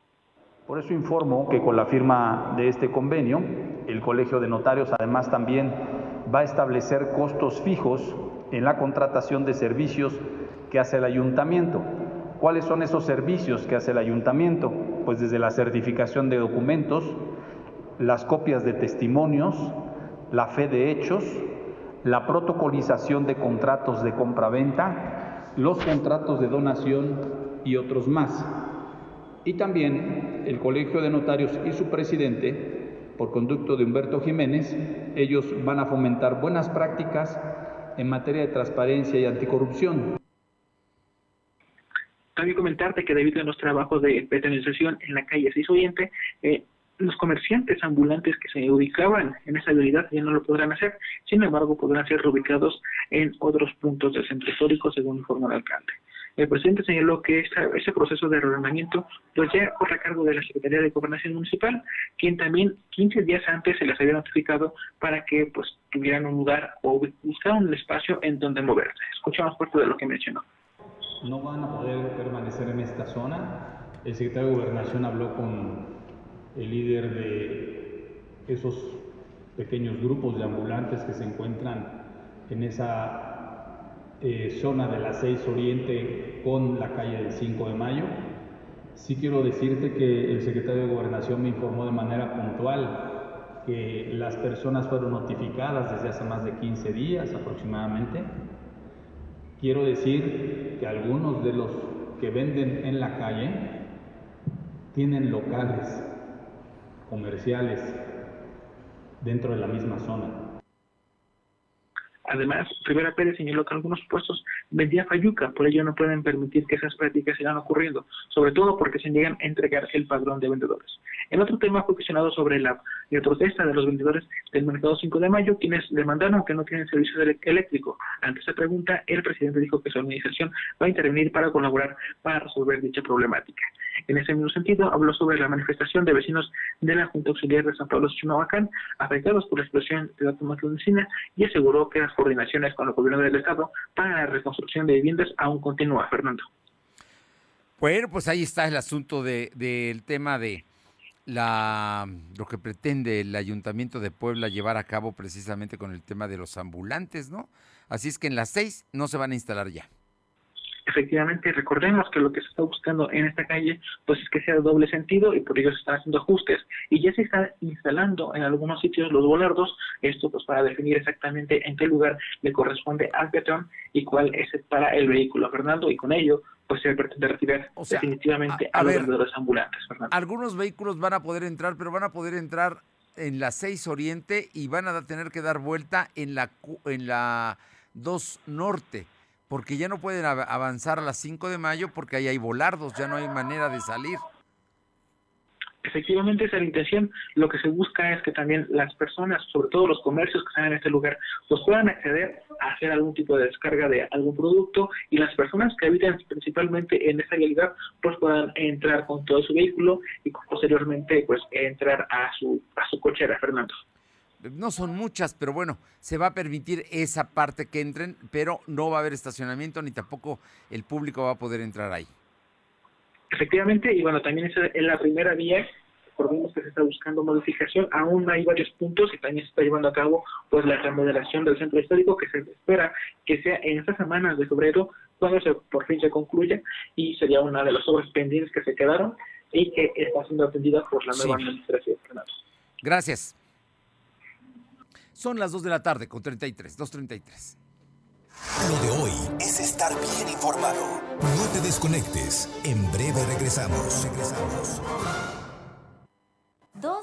Por eso informo que con la firma de este convenio, el Colegio de Notarios además también va a establecer costos fijos en la contratación de servicios que hace el ayuntamiento. ¿Cuáles son esos servicios que hace el ayuntamiento? Pues desde la certificación de documentos, las copias de testimonios, la fe de hechos, la protocolización de contratos de compraventa, los contratos de donación y otros más. Y también el Colegio de Notarios y su presidente, por conducto de Humberto Jiménez, ellos van a fomentar buenas prácticas en materia de transparencia y anticorrupción. También comentarte que debido a los trabajos de penalización en la calle 6 Oriente, eh, los comerciantes ambulantes que se ubicaban en esa habilidad ya no lo podrán hacer, sin embargo podrán ser reubicados en otros puntos del centro histórico, según informó el alcalde. El presidente señaló que ese proceso de reordenamiento pues ya corre a cargo de la Secretaría de Gobernación Municipal, quien también 15 días antes se les había notificado para que pues tuvieran un lugar o buscaran un espacio en donde moverse. Escuchamos parte de lo que mencionó. No van a poder permanecer en esta zona. El secretario de Gobernación habló con el líder de esos pequeños grupos de ambulantes que se encuentran en esa eh, zona de la 6 Oriente con la calle del 5 de Mayo. Sí quiero decirte que el secretario de Gobernación me informó de manera puntual que las personas fueron notificadas desde hace más de 15 días aproximadamente. Quiero decir que algunos de los que venden en la calle tienen locales comerciales dentro de la misma zona. Además, Rivera Pérez señaló que algunos puestos vendía fayuca, por ello no pueden permitir que esas prácticas sigan ocurriendo, sobre todo porque se niegan a entregar el padrón de vendedores. El otro tema fue cuestionado sobre la, protesta de los vendedores del mercado 5 de mayo, quienes demandaron que no tienen servicio eléctrico. Ante esta pregunta, el presidente dijo que su administración va a intervenir para colaborar para resolver dicha problemática. En ese mismo sentido, habló sobre la manifestación de vecinos de la Junta Auxiliar de San Pablo Chunabacán, afectados por la explosión de la toma de y aseguró que las coordinaciones con el gobierno del Estado para la reconstrucción de viviendas aún continúa, Fernando. Bueno, pues ahí está el asunto del tema de la lo que pretende el Ayuntamiento de Puebla llevar a cabo precisamente con el tema de los ambulantes, ¿no? Así es que en las seis no se van a instalar ya efectivamente recordemos que lo que se está buscando en esta calle pues es que sea doble sentido y por ello se están haciendo ajustes. Y ya se está instalando en algunos sitios los volardos, esto pues para definir exactamente en qué lugar le corresponde al peatón y cuál es para el vehículo, Fernando, y con ello pues se pretende retirar definitivamente a, los vendedores ambulantes, Fernando. Algunos vehículos van a poder entrar, pero van a poder entrar en la 6 Oriente y van a tener que dar vuelta en la en la 2 Norte porque ya no pueden avanzar a las 5 de mayo porque ahí hay volardos, ya no hay manera de salir. Efectivamente, esa es la intención. Lo que se busca es que también las personas, sobre todo los comercios que están en este lugar, pues puedan acceder a hacer algún tipo de descarga de algún producto y las personas que habitan principalmente en esa realidad, pues puedan entrar con todo su vehículo y posteriormente pues entrar a su, a su cochera, Fernando no son muchas, pero bueno, se va a permitir esa parte que entren, pero no va a haber estacionamiento ni tampoco el público va a poder entrar ahí. Efectivamente, y bueno, también es en la primera vía, recordemos que se está buscando modificación, aún hay varios puntos y también se está llevando a cabo pues la remodelación del centro histórico que se espera que sea en estas semanas de febrero cuando se por fin se concluya y sería una de las obras pendientes que se quedaron y que está siendo atendida por la nueva administración. Gracias. Son las 2 de la tarde con 33, 2.33. Lo de hoy es estar bien informado. No te desconectes. En breve regresamos. Regresamos.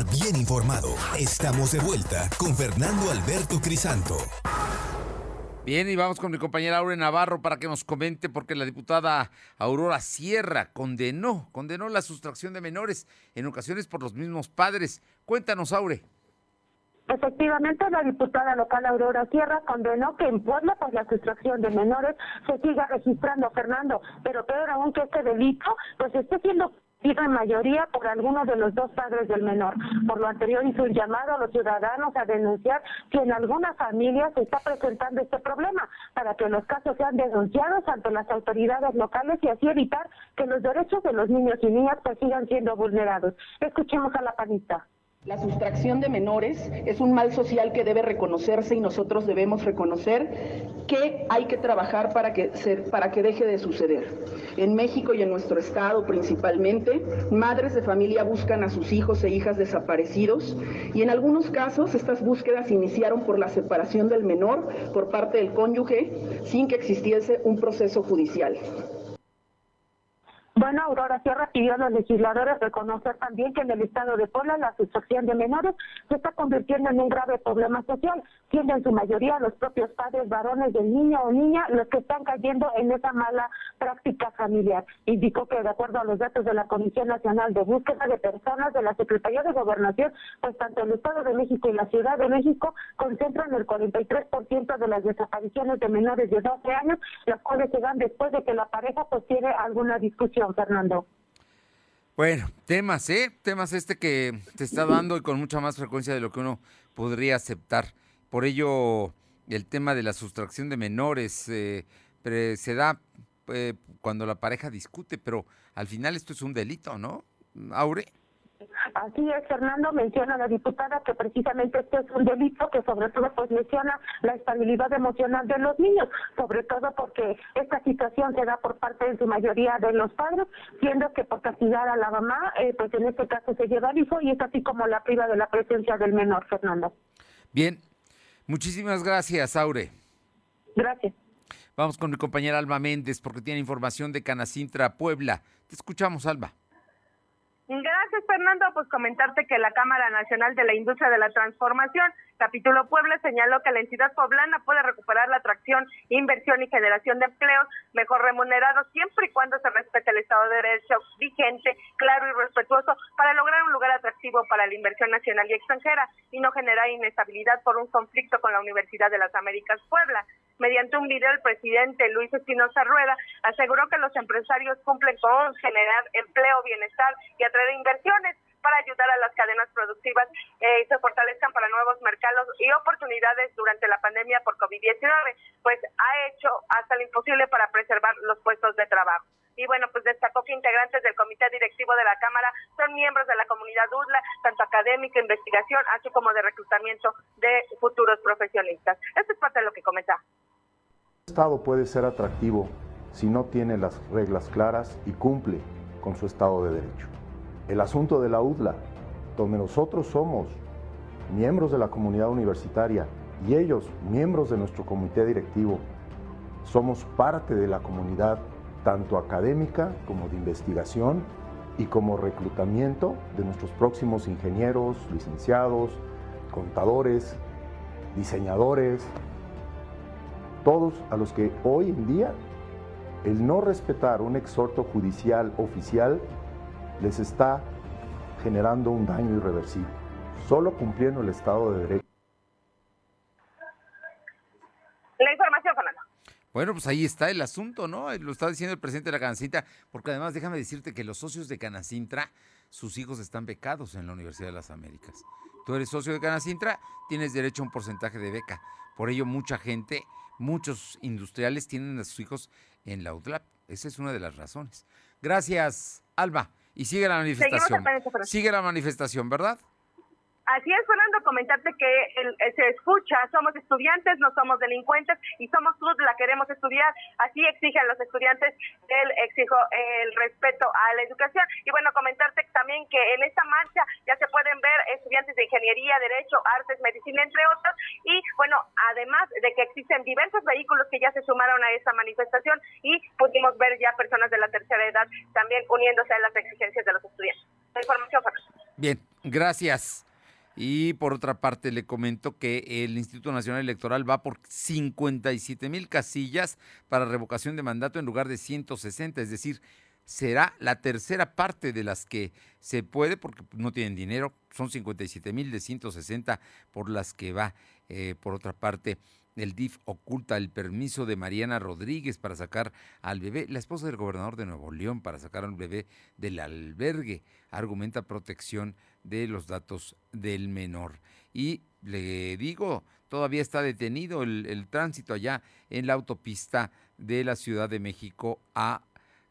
estar bien informado. Estamos de vuelta con Fernando Alberto Crisanto. Bien, y vamos con mi compañera Aure Navarro para que nos comente porque la diputada Aurora Sierra condenó, condenó la sustracción de menores en ocasiones por los mismos padres. Cuéntanos, Aure. Efectivamente, la diputada local Aurora Sierra condenó que en Puebla, pues la sustracción de menores se siga registrando, Fernando, pero peor aún que este delito, pues esté siendo en mayoría por alguno de los dos padres del menor. Por lo anterior hizo un llamado a los ciudadanos a denunciar que en algunas familias se está presentando este problema para que los casos sean denunciados ante las autoridades locales y así evitar que los derechos de los niños y niñas pues sigan siendo vulnerados. Escuchemos a la panista. La sustracción de menores es un mal social que debe reconocerse y nosotros debemos reconocer que hay que trabajar para que, para que deje de suceder. En México y en nuestro estado principalmente, madres de familia buscan a sus hijos e hijas desaparecidos y en algunos casos estas búsquedas iniciaron por la separación del menor por parte del cónyuge sin que existiese un proceso judicial. Bueno, Aurora Sierra pidió a los legisladores reconocer también que en el estado de Puebla la sustracción de menores se está convirtiendo en un grave problema social, siendo en su mayoría los propios padres varones del niño o niña los que están cayendo en esa mala práctica familiar. Indicó que de acuerdo a los datos de la Comisión Nacional de Búsqueda de Personas de la Secretaría de Gobernación, pues tanto el Estado de México y la Ciudad de México concentran el 43% de las desapariciones de menores de 12 años, las cuales se dan después de que la pareja pues tiene alguna discusión. Fernando. Bueno, temas, ¿eh? Temas este que se está dando y con mucha más frecuencia de lo que uno podría aceptar. Por ello, el tema de la sustracción de menores eh, se da eh, cuando la pareja discute, pero al final esto es un delito, ¿no? Aure. Así es, Fernando, menciona la diputada que precisamente este es un delito que sobre todo pues menciona la estabilidad emocional de los niños, sobre todo porque esta situación se da por parte en su mayoría de los padres, siendo que por castigar a la mamá, eh, pues en este caso se lleva al hijo y es así como la priva de la presencia del menor, Fernando. Bien, muchísimas gracias, Aure. Gracias. Vamos con mi compañera Alba Méndez porque tiene información de Canacintra, Puebla. Te escuchamos, Alba. Gracias, Fernando. Pues comentarte que la Cámara Nacional de la Industria de la Transformación, capítulo Puebla, señaló que la entidad poblana puede recuperar la atracción, inversión y generación de empleos mejor remunerados siempre y cuando se respete el Estado de Derecho vigente, claro y respetuoso para lograr un lugar atractivo para la inversión nacional y extranjera y no generar inestabilidad por un conflicto con la Universidad de las Américas Puebla. Mediante un video, el presidente Luis Espinosa Rueda aseguró que los empresarios cumplen con generar empleo, bienestar y atraer inversiones para ayudar a las cadenas productivas eh, se fortalezcan para nuevos mercados y oportunidades durante la pandemia por COVID-19, pues ha hecho hasta lo imposible para preservar los puestos de trabajo. Y bueno, pues destacó que integrantes del comité directivo de la Cámara son miembros de la comunidad UDLA, tanto académica, investigación, así como de reclutamiento de futuros profesionistas. Esto es parte de lo que comenta. Estado puede ser atractivo si no tiene las reglas claras y cumple con su Estado de Derecho. El asunto de la UDLA, donde nosotros somos miembros de la comunidad universitaria y ellos miembros de nuestro comité directivo, somos parte de la comunidad tanto académica como de investigación y como reclutamiento de nuestros próximos ingenieros, licenciados, contadores, diseñadores, todos a los que hoy en día el no respetar un exhorto judicial oficial les está generando un daño irreversible, solo cumpliendo el Estado de Derecho. La información, Fernando. Bueno, pues ahí está el asunto, ¿no? Lo está diciendo el presidente de la Canacintra, porque además déjame decirte que los socios de Canacintra, sus hijos están becados en la Universidad de las Américas. Tú eres socio de Canacintra, tienes derecho a un porcentaje de beca. Por ello, mucha gente, muchos industriales tienen a sus hijos en la UTLAP. Esa es una de las razones. Gracias, Alba. Y sigue la manifestación. Sigue la manifestación, ¿verdad? Así es, Fernando, comentarte que eh, se escucha, somos estudiantes, no somos delincuentes y somos tú la queremos estudiar. Así exigen los estudiantes el exijo el respeto a la educación. Y bueno, comentarte también que en esta marcha ya se pueden ver estudiantes de ingeniería, derecho, artes, medicina, entre otros. Y bueno, además de que existen diversos vehículos que ya se sumaron a esta manifestación y pudimos ver ya personas de la tercera edad también uniéndose a las exigencias de los estudiantes. La información, Fernando. Bien, gracias. Y por otra parte, le comento que el Instituto Nacional Electoral va por 57 mil casillas para revocación de mandato en lugar de 160, es decir, será la tercera parte de las que se puede, porque no tienen dinero, son 57 mil de 160 por las que va. Eh, por otra parte, el DIF oculta el permiso de Mariana Rodríguez para sacar al bebé, la esposa del gobernador de Nuevo León, para sacar al bebé del albergue. Argumenta protección de los datos del menor. Y le digo, todavía está detenido el, tránsito allá en la autopista de la Ciudad de México a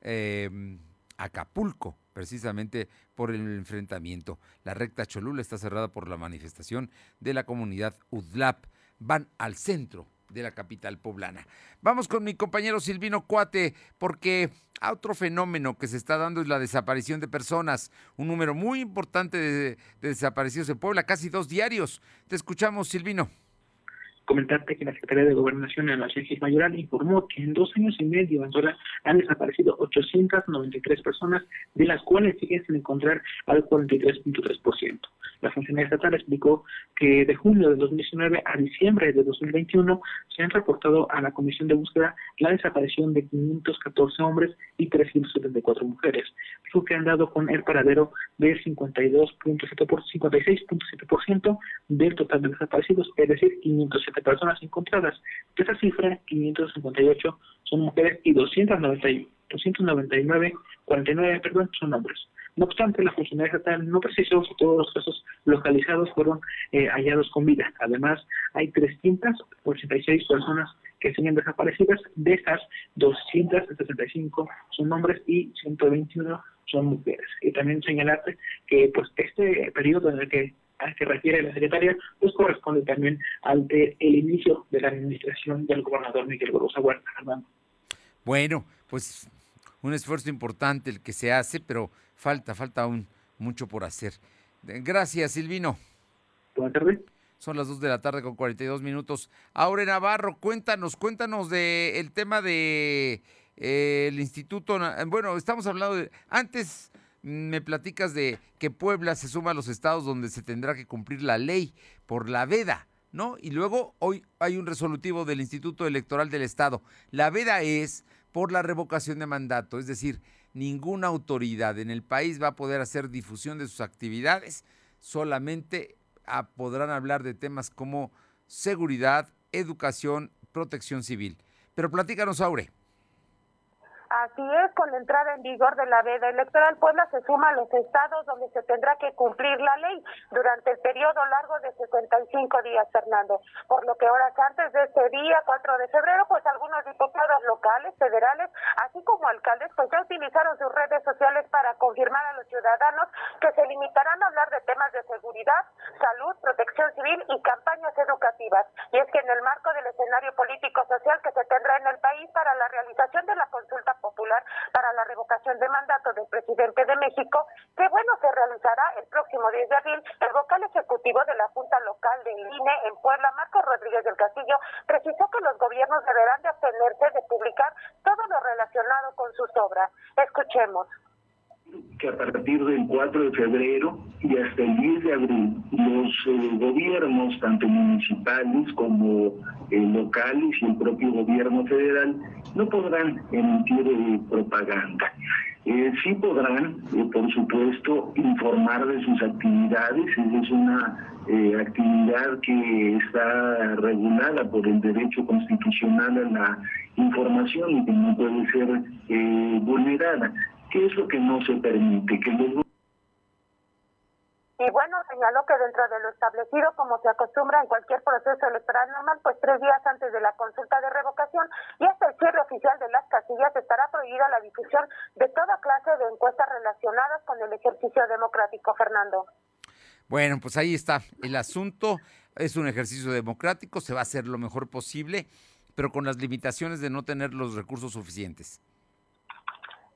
em, Acapulco, precisamente por el enfrentamiento. La recta Cholula está cerrada por la manifestación de la comunidad UDLAP. Van al centro de la capital poblana. Vamos con mi compañero Silvino Cuate, porque otro fenómeno que se está dando es la desaparición de personas, un número muy importante de, desaparecidos en Puebla, casi dos diarios. Te escuchamos, Silvino comentarte que la Secretaría de Gobernación en la Ciencias Mayoral informó que en dos años y medio en han desaparecido 893 personas, de las cuales siguen sin encontrar al 43.3%. La funcionaria estatal explicó que de junio de 2019 a diciembre de 2021 se han reportado a la Comisión de Búsqueda la desaparición de 514 hombres y 374 mujeres, lo que han dado con el paradero de 56.7% del total de desaparecidos, es decir, 507 personas encontradas. De esa cifra, 558 son mujeres y 290, 299, 49, perdón, son hombres. No obstante, la funcionaria estatal no precisó si todos los casos localizados fueron eh, hallados con vida. Además, hay 386 personas que siguen desaparecidas. De esas, 265 son hombres y 121 son mujeres. Y también señalarte que pues este periodo en el que que refiere la secretaria, pues corresponde también al de el inicio de la administración del gobernador Miguel Gorosa Huerta, Bueno, pues un esfuerzo importante el que se hace, pero falta, falta aún mucho por hacer. Gracias, Silvino. Buenas tardes. Son las 2 de la tarde con 42 minutos. Aure Navarro, cuéntanos, cuéntanos del el tema de eh, el instituto. Bueno, estamos hablando de. Antes me platicas de que Puebla se suma a los estados donde se tendrá que cumplir la ley por la veda, ¿no? Y luego hoy hay un resolutivo del Instituto Electoral del Estado. La veda es por la revocación de mandato, es decir, ninguna autoridad en el país va a poder hacer difusión de sus actividades, solamente podrán hablar de temas como seguridad, educación, protección civil. Pero platícanos, Aure. Así es, con la entrada en vigor de la veda electoral, Puebla se suma a los estados donde se tendrá que cumplir la ley durante el periodo largo de 65 días, Fernando. Por lo que horas antes de este día, 4 de febrero, pues algunos diputados locales, federales, así como alcaldes, pues ya utilizaron sus redes sociales para confirmar a los ciudadanos que se limitarán a hablar de temas de seguridad, salud, protección civil y campañas educativas. Y es que en el marco del escenario político-social que se tendrá en el país para la realización de la consulta Para la revocación de mandato del presidente de México, que bueno, se realizará el próximo 10 de abril. El vocal ejecutivo de la Junta Local del INE en Puebla, Marcos Rodríguez del Castillo, precisó que los gobiernos deberán de abstenerse de publicar todo lo relacionado con sus obras. Escuchemos que a partir del 4 de febrero y hasta el 10 de abril los eh, gobiernos, tanto municipales como eh, locales y el propio gobierno federal, no podrán emitir eh, propaganda. sí podrán, por supuesto, informar de sus actividades, es una actividad que está regulada por el derecho constitucional a la información y que no puede ser vulnerada. ¿Qué es lo que no se permite? Que los y bueno, señaló que dentro de lo establecido, como se acostumbra en cualquier proceso electoral normal, pues tres días antes de la consulta de revocación y hasta el cierre oficial de las casillas estará prohibida la difusión de toda clase de encuestas relacionadas con el ejercicio democrático, Fernando. Bueno, pues ahí está. El asunto es un ejercicio democrático, se va a hacer lo mejor posible, pero con las limitaciones de no tener los recursos suficientes.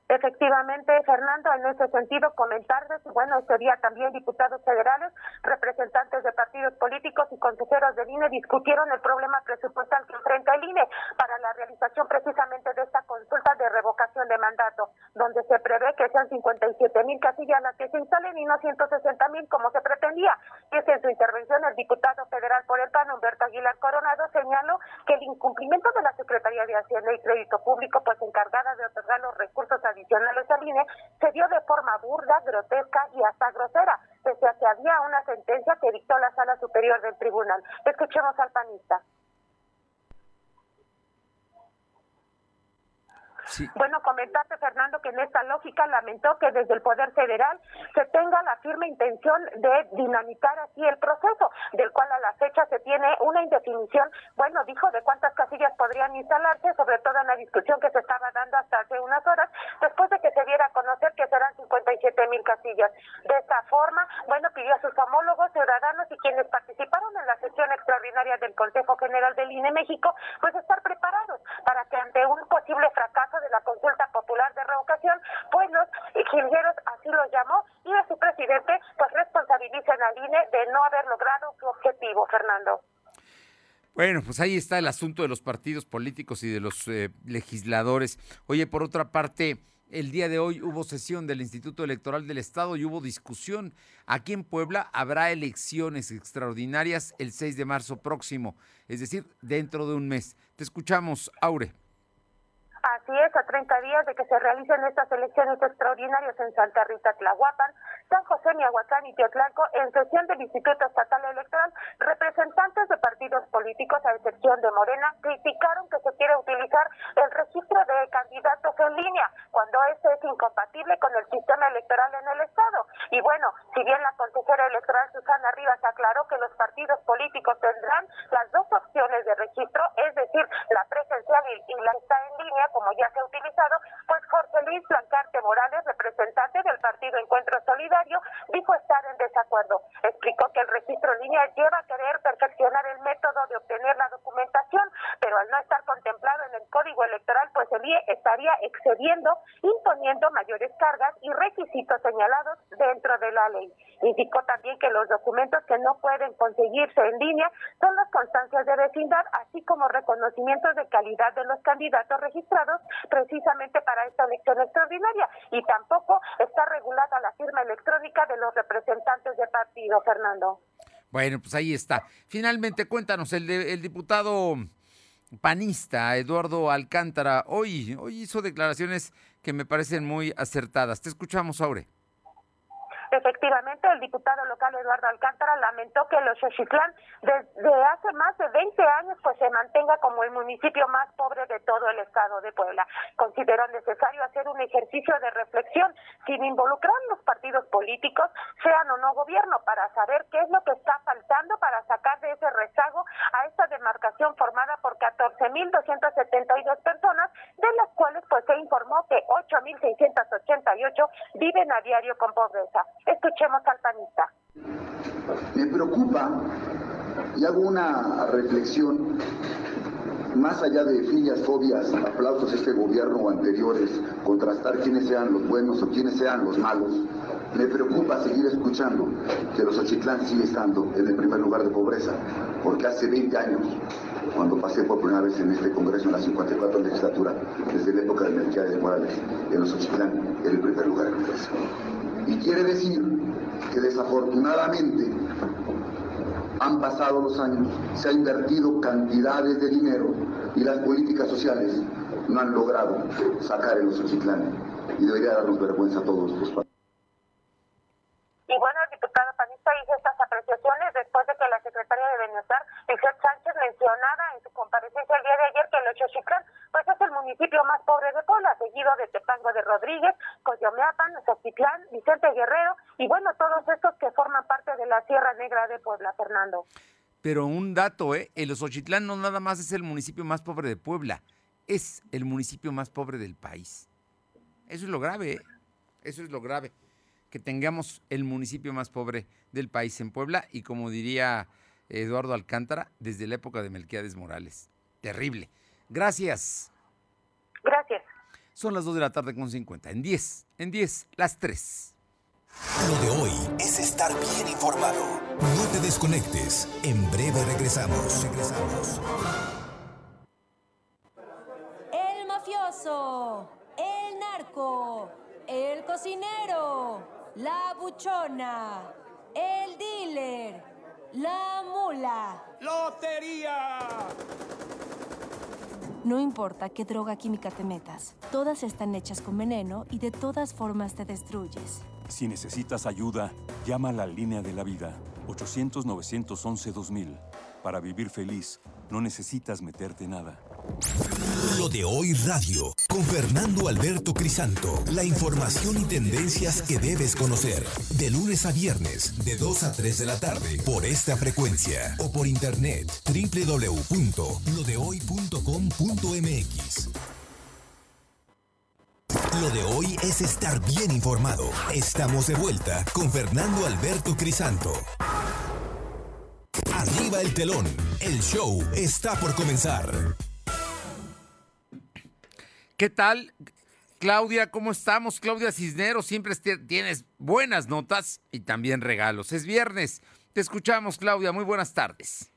Efectivamente, Fernando, en ese sentido, comentarles, bueno, este día también diputados federales, representantes de partidos políticos y consejeros del INE discutieron el problema presupuestal que enfrenta el INE para la realización precisamente de esta consulta de revocación de mandato, donde se prevé que sean 57 mil casillas las que se instalen y no 160 mil como se pretendía. Es en su intervención el diputado federal por el PAN, Humberto Aguilar Coronado, señaló que el incumplimiento de la Secretaría de Hacienda y Crédito Público, pues encargada de otorgar los recursos a se dio de forma burda, grotesca y hasta grosera, pese a que había una sentencia que dictó la Sala Superior del Tribunal. Escuchemos al panista. Bueno, comentarte, Fernando, que en esta lógica lamentó que desde el Poder Federal se tenga la firme intención de dinamitar así el proceso, del cual a la fecha se tiene una indefinición, bueno, dijo de cuántas casillas podrían instalarse, sobre todo en la discusión que se estaba dando hasta hace unas horas, después de que se diera a conocer que serán 57 mil casillas. De esta forma, bueno, pidió a sus homólogos ciudadanos y quienes participaron en la sesión extraordinaria del Consejo General del INE México, pues estar preparados para que ante un posible fracaso de la consulta popular de revocación, pues los ingenieros así lo llamó y a su presidente pues responsabilizan al INE de no haber logrado su objetivo, Fernando. Bueno, pues ahí está el asunto de los partidos políticos y de los eh, legisladores. Oye, por otra parte, el día de hoy hubo sesión del Instituto Electoral del Estado y hubo discusión. Aquí en Puebla habrá elecciones extraordinarias el 6 de marzo próximo, es decir, dentro de un mes. Te escuchamos, Aure. Así es, a 30 días de que se realicen estas elecciones extraordinarias en Santa Rita, Tlahuapan, San José, Miahuacán y Teotlalco, en sesión del Instituto Estatal Electoral, representantes de partidos políticos, a excepción de Morena, criticaron que se quiere utilizar el registro de candidatos en línea, cuando este es incompatible con el sistema electoral en el Estado. Y bueno, si bien la consejera electoral Susana Rivas aclaró que los partidos políticos tendrán las dos opciones de registro, es decir, la presencial y la está en línea, como ya se ha utilizado, pues Jorge Luis Blancarte Morales, representante del partido Encuentro Solidario, dijo estar en desacuerdo. Explicó que el registro en línea lleva a querer perfeccionar el método de obtener la documentación, pero al no estar contemplado en el código electoral, pues el IE estaría excediendo, imponiendo mayores cargas y requisitos señalados dentro de la ley. Indicó también que los documentos que no pueden conseguirse en línea son las constancias de vecindad, así como reconocimientos de calidad de los candidatos registrados precisamente para esta elección extraordinaria y tampoco está regulada la firma electrónica de los representantes de partido, Fernando. Bueno, pues ahí está. Finalmente, cuéntanos, el, el diputado panista Eduardo Alcántara hoy, hoy hizo declaraciones que me parecen muy acertadas. Te escuchamos, Aure. Efectivamente, el diputado local Eduardo Alcántara lamentó que los Xochitlán desde hace más de 20 años pues se mantenga como el municipio más pobre de todo el estado de Puebla. Consideró necesario hacer un ejercicio de reflexión sin involucrar los partidos políticos, sean o no gobierno, para saber qué es lo que está faltando para sacar de ese rezago a esta demarcación formada por 14.272 personas, de las cuales pues se informó que 8.688 viven a diario con pobreza. Escuchemos al panista. Me preocupa y hago una reflexión más allá de filias, fobias, aplausos a este gobierno o anteriores, contrastar quiénes sean los buenos o quiénes sean los malos. Me preocupa seguir escuchando que los Ochitlán sigue estando en el primer lugar de pobreza, porque hace 20 años, cuando pasé por primera vez en este Congreso en la 54 legislatura, desde la época de Melquiades Morales, en los Ochitlán era el primer lugar de pobreza. Y quiere decir que desafortunadamente han pasado los años, se ha invertido cantidades de dinero y las políticas sociales no han logrado sacar en los Ochitlán. Y debería darnos vergüenza a todos los padres. Y bueno, el diputado panista hizo estas apreciaciones de que la secretaria de Bienestar, Isabel Sánchez, mencionara en su comparecencia el día de ayer que el Xochitlán pues es el municipio más pobre de Puebla, seguido de Tepango de Rodríguez, Coyomeapan, Xochitlán, Vicente Guerrero y bueno, todos estos que forman parte de la Sierra Negra de Puebla, Fernando. Pero un dato, ¿eh? El Osochitlán no nada más es el municipio más pobre de Puebla, es el municipio más pobre del país. Eso es lo grave, ¿eh? Eso es lo grave que tengamos el municipio más pobre del país en Puebla y como diría Eduardo Alcántara, desde la época de Melquiades Morales. Terrible. Gracias. Gracias. Son las 2 de la tarde con 50. En 10, en 10, las 3. Lo de hoy es estar bien informado. No te desconectes. En breve regresamos. Regresamos. El mafioso, el narco, el cocinero, la buchona, el dealer, la mula. ¡Lotería! No importa qué droga química te metas, todas están hechas con veneno y de todas formas te destruyes. Si necesitas ayuda, llama a la línea de la vida 800-911-2000. Para vivir feliz, no necesitas meterte nada. Lo de hoy radio, con Fernando Alberto Crisanto. La información y tendencias que debes conocer. De lunes a viernes, de 2 a 3 de la tarde, por esta frecuencia. O por internet, www.lodehoy.com.mx. Lo de hoy es estar bien informado. Estamos de vuelta con Fernando Alberto Crisanto. Arriba el telón. El show está por comenzar. ¿Qué tal? Claudia, ¿cómo estamos? Claudia Cisneros, siempre tienes buenas notas y también regalos. Es viernes. Te escuchamos, Claudia. Muy buenas tardes.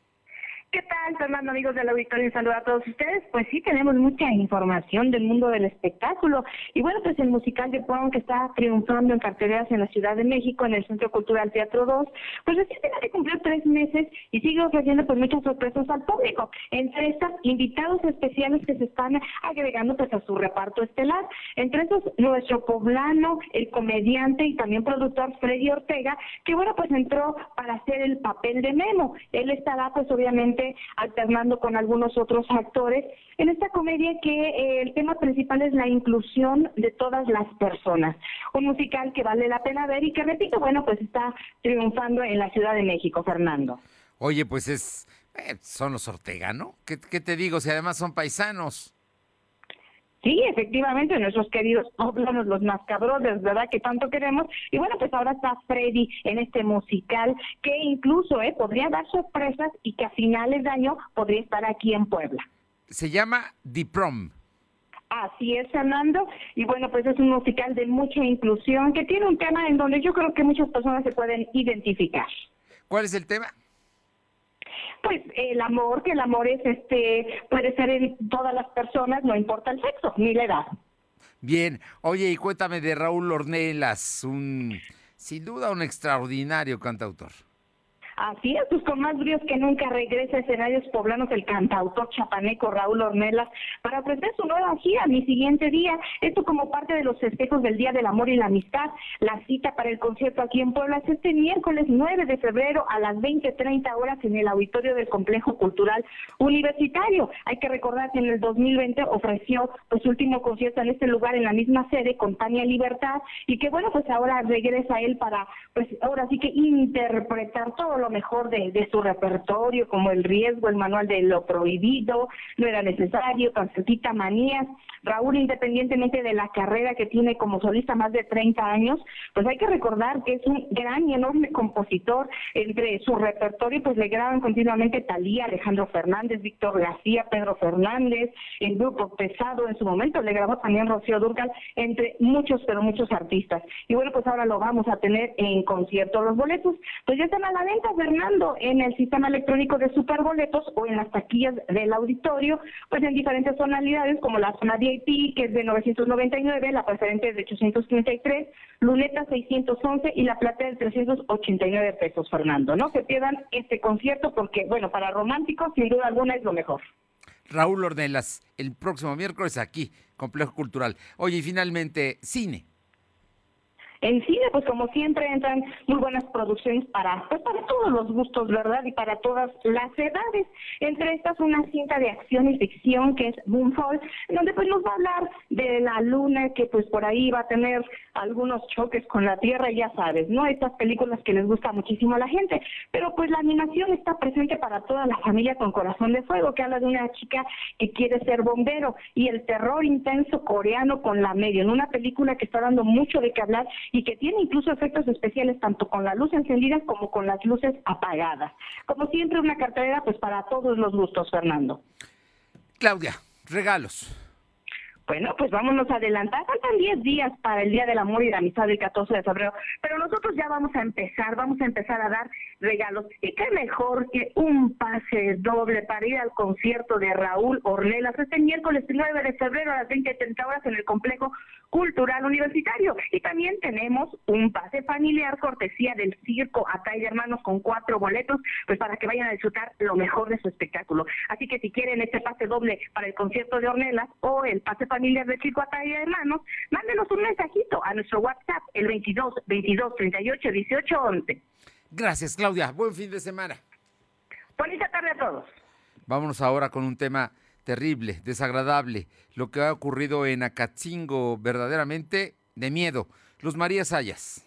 ¿Qué tal, Fernando, amigos del auditorio? Un saludo a todos ustedes. Pues sí, tenemos mucha información del mundo del espectáculo. Y bueno, pues el musical de Pong que está triunfando en carteleras en la Ciudad de México, en el Centro Cultural Teatro 2, pues recientemente cumplió tres meses y sigue ofreciendo pues muchas sorpresas al público. Entre estas, invitados especiales que se están agregando pues a su reparto estelar. Entre esos, nuestro poblano, el comediante y también productor Freddy Ortega, que bueno, pues entró para hacer el papel de Memo. Él estará pues obviamente alternando con algunos otros actores en esta comedia que eh, el tema principal es la inclusión de todas las personas. Un musical que vale la pena ver y que, repito, bueno, pues está triunfando en la Ciudad de México, Fernando. Oye, pues es. eh, son los Ortega, ¿no? ¿Qué, qué te digo? Si además son paisanos. Sí, efectivamente, nuestros queridos poblanos, los mascabrones, ¿verdad? Que tanto queremos. Y bueno, pues ahora está Freddy en este musical que incluso eh, podría dar sorpresas y que a finales de año podría estar aquí en Puebla. Se llama The Prom. Así es, Fernando. Y bueno, pues es un musical de mucha inclusión que tiene un tema en donde yo creo que muchas personas se pueden identificar. ¿Cuál es el tema? Pues el amor, que el amor es este, puede ser en todas las personas, no importa el sexo ni la edad. Bien. Oye, y cuéntame de Raúl Ornelas, un. Sin duda, un extraordinario cantautor. Así es, pues con más bríos que nunca regresa a escenarios poblanos el cantautor chapaneco Raúl Ornelas para ofrecer su nueva gira mi siguiente día. Esto como parte de los festejos del Día del Amor y la Amistad. La cita para el concierto aquí en Puebla es este miércoles 9 de febrero a las 20.30 horas en el auditorio del Complejo Cultural Universitario. Hay que recordar que en el 2020 ofreció pues, su último concierto en este lugar en la misma sede con Tania Libertad y que bueno, pues ahora regresa él para pues ahora sí que interpretar todo lo mejor de, su repertorio, como el riesgo, el manual de lo prohibido, no era necesario, Calcetita Manías. Raúl, independientemente de la carrera que tiene como solista más de 30 años, pues hay que recordar que es un gran y enorme compositor. Entre su repertorio, pues le graban continuamente Talía, Alejandro Fernández, Víctor García, Pedro Fernández, el grupo Pesado en su momento, le grabó también Rocío Durcal, entre muchos, pero muchos artistas. Y bueno, pues ahora lo vamos a tener en concierto. Los boletos, pues ya están a la venta, Fernando, en el sistema electrónico de Superboletos o en las taquillas del auditorio, pues en diferentes tonalidades, como la zona VIP, que es de 999, la preferente es de 833, luneta 611 y la plata de 389 pesos, Fernando. No se pierdan este concierto porque, bueno, para románticos, sin duda alguna, es lo mejor. Raúl Ornelas, el próximo miércoles aquí, Complejo Cultural. Oye, y finalmente, cine. En cine, pues como siempre entran muy buenas producciones para, pues para todos los gustos, ¿verdad? Y para todas las edades. Entre estas una cinta de acción y ficción que es Moonfall, donde pues nos va a hablar de la luna que pues por ahí va a tener algunos choques con la Tierra, ya sabes, ¿no? Estas películas que les gusta muchísimo a la gente. Pero pues la animación está presente para toda la familia con corazón de fuego, que habla de una chica que quiere ser bombero y el terror intenso coreano con la medio, en una película que está dando mucho de qué hablar y que tiene incluso efectos especiales tanto con la luz encendida como con las luces apagadas. Como siempre, una cartelera pues para todos los gustos, Fernando. Claudia, regalos. Bueno, pues vámonos a adelantar. Faltan 10 días para el Día del Amor y la Amistad del 14 de febrero, pero nosotros ya vamos a empezar, vamos a empezar a dar regalos. Y qué mejor que un pase doble para ir al concierto de Raúl Ornelas este miércoles 9 de febrero a las 20 y 30 horas en el complejo cultural universitario. Y también tenemos un pase familiar cortesía del circo Atay de Hermanos con cuatro boletos, pues para que vayan a disfrutar lo mejor de su espectáculo. Así que si quieren este pase doble para el concierto de Ornelas o el pase familiar de Circo Atay de Hermanos, mándenos un mensajito a nuestro WhatsApp, el 22 22 38 18 11. Gracias, Claudia. Buen fin de semana. Bonita tarde a todos. Vámonos ahora con un tema terrible, desagradable, lo que ha ocurrido en Acatzingo, verdaderamente de miedo. Luz María Sayas.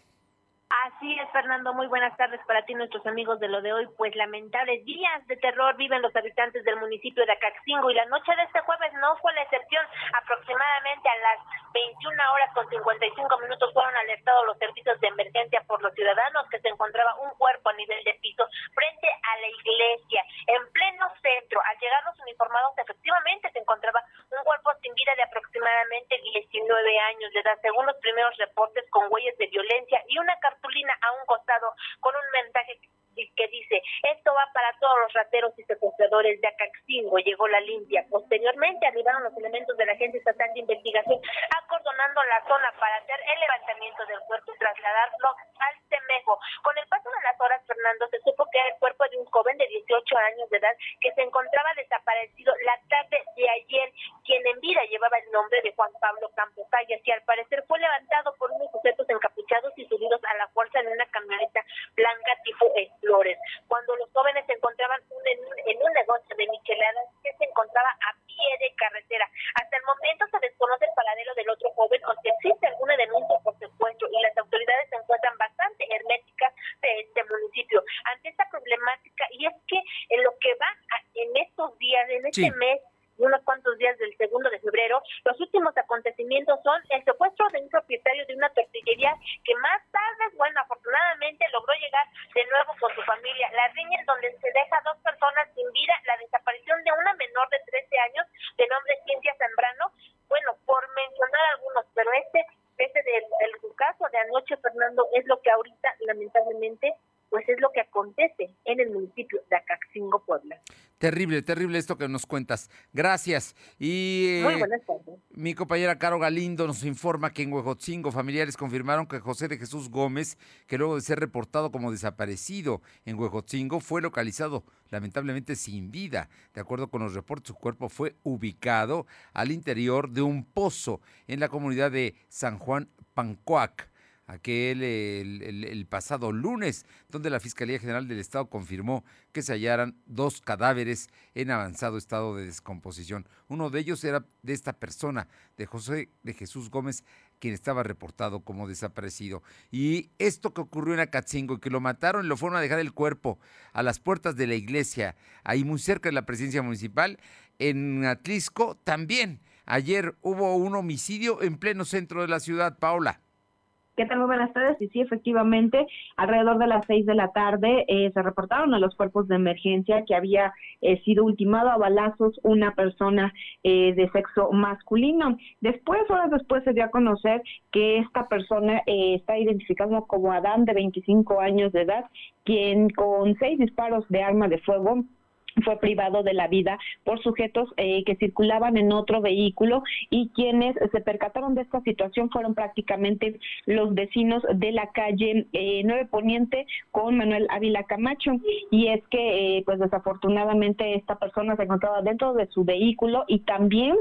Fernando. Muy buenas tardes para ti, nuestros amigos de lo de hoy. Pues lamentables días de terror viven los habitantes del municipio de Acaxingo y la noche de este jueves no fue la excepción. Aproximadamente a las 21 horas con 55 minutos fueron alertados los servicios de emergencia por los ciudadanos que se encontraba un cuerpo a nivel de piso frente a la iglesia, en pleno centro. Al llegar los uniformados, efectivamente se encontraba un cuerpo sin vida de aproximadamente 19 años de edad, según los primeros reportes con huellas de violencia y una cartulina a un costado con un mensaje que dice, esto va para todos los rateros y secuestradores de Acaxingo, llegó la limpia. Posteriormente arribaron los elementos de la Agencia Estatal de Investigación acordonando la zona para hacer el levantamiento del cuerpo y trasladarlo al Temejo. Con el paso de las horas, Fernando, se supo que era el cuerpo de un joven de 18 años de edad que se encontraba desaparecido la tarde de ayer, quien en vida llevaba el nombre de Juan Pablo Campos Sayas y al parecer fue levantado por unos sujetos encapuchados y subidos a la fuerza en una camioneta blanca tipo Explores. Cuando los jóvenes se encontraban un- en, un, en un negocio de micheladas que se encontraba a pie de carretera. Hasta el momento se desconoce el paradero del otro joven o si existe alguna denuncia por secuestro y las autoridades se encuentran bastante herméticas de este municipio ante esta problemática y es que en lo que va a- en estos días, en este Sí. mes y unos cuantos días del segundo de febrero, los últimos acontecimientos son el secuestro de un propietario de una tortillería que más tarde, bueno, afortunadamente logró llegar de nuevo con su familia. La riña en donde se deja a dos personas sin vida, la desaparición de una menor de 13 años de nombre Cintia Zambrano, bueno, por mencionar algunos, pero este, este del el caso de anoche, Fernando, es lo que ahorita, lamentablemente, pues es lo que acontece en el municipio de Acaxingo, Puebla. Terrible, terrible esto que nos cuentas. Gracias. Y Muy eh, buenas tardes. mi compañera Caro Galindo nos informa que en Huejotzingo familiares confirmaron que José de Jesús Gómez, que luego de ser reportado como desaparecido en Huejotzingo, fue localizado lamentablemente sin vida. De acuerdo con los reportes, su cuerpo fue ubicado al interior de un pozo en la comunidad de San Juan Pancoac aquel el, pasado lunes, donde la Fiscalía General del Estado confirmó que se hallaran dos cadáveres en avanzado estado de descomposición. Uno de ellos era de esta persona, de José de Jesús Gómez quien estaba reportado como desaparecido. Y esto que ocurrió en Acatzingo que lo mataron lo fueron a dejar el cuerpo a las puertas de la iglesia, ahí muy cerca de la presidencia municipal, en Atlisco también. Ayer hubo un homicidio en pleno centro de la ciudad, Paula. ¿Qué tal? Muy buenas tardes. Y sí, efectivamente, alrededor de las seis de la tarde eh, se reportaron a los cuerpos de emergencia que había eh, sido ultimado a balazos una persona eh, de sexo masculino. Después, horas después, se dio a conocer que esta persona está identificada como Adán, de 25 años de edad, quien con seis disparos de arma de fuego fue privado de la vida por sujetos eh, que circulaban en otro vehículo y quienes se percataron de esta situación fueron prácticamente los vecinos de la calle eh, 9 Poniente con Manuel Ávila Camacho. Y es que eh, pues desafortunadamente esta persona se encontraba dentro de su vehículo y también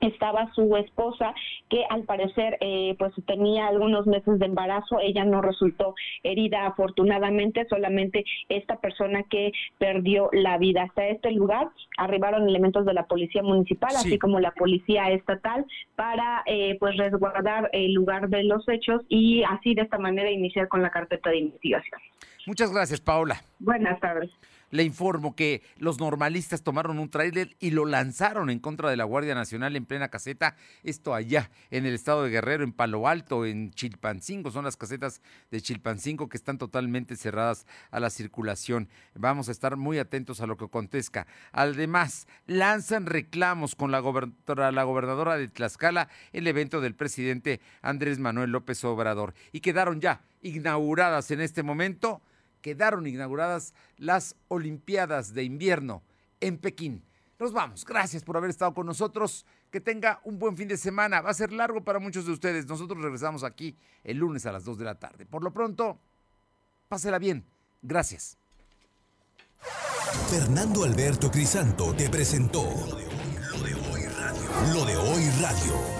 estaba su esposa que al parecer eh, pues tenía algunos meses de embarazo ella no resultó herida afortunadamente solamente esta persona que perdió la vida. Hasta este lugar arribaron elementos de la policía municipal así como la policía estatal para eh, pues resguardar el lugar de los hechos y así de esta manera iniciar con la carpeta de investigación. Muchas gracias Paola. Buenas tardes le informo que los normalistas tomaron un tráiler y lo lanzaron en contra de la Guardia Nacional en plena caseta. Esto allá en el estado de Guerrero, en Palo Alto, en Chilpancingo. Son las casetas de Chilpancingo que están totalmente cerradas a la circulación. Vamos a estar muy atentos a lo que acontezca. Además, lanzan reclamos con la, la gobernadora de Tlaxcala el evento del presidente Andrés Manuel López Obrador. Y quedaron ya inauguradas en este momento quedaron inauguradas las Olimpiadas de Invierno en Pekín. Nos vamos. Gracias por haber estado con nosotros. Que tenga un buen fin de semana. Va a ser largo para muchos de ustedes. Nosotros regresamos aquí el lunes a las 2 de la tarde. Por lo pronto, pásela bien. Gracias. Fernando Alberto Crisanto te presentó lo de hoy radio. Lo de hoy radio.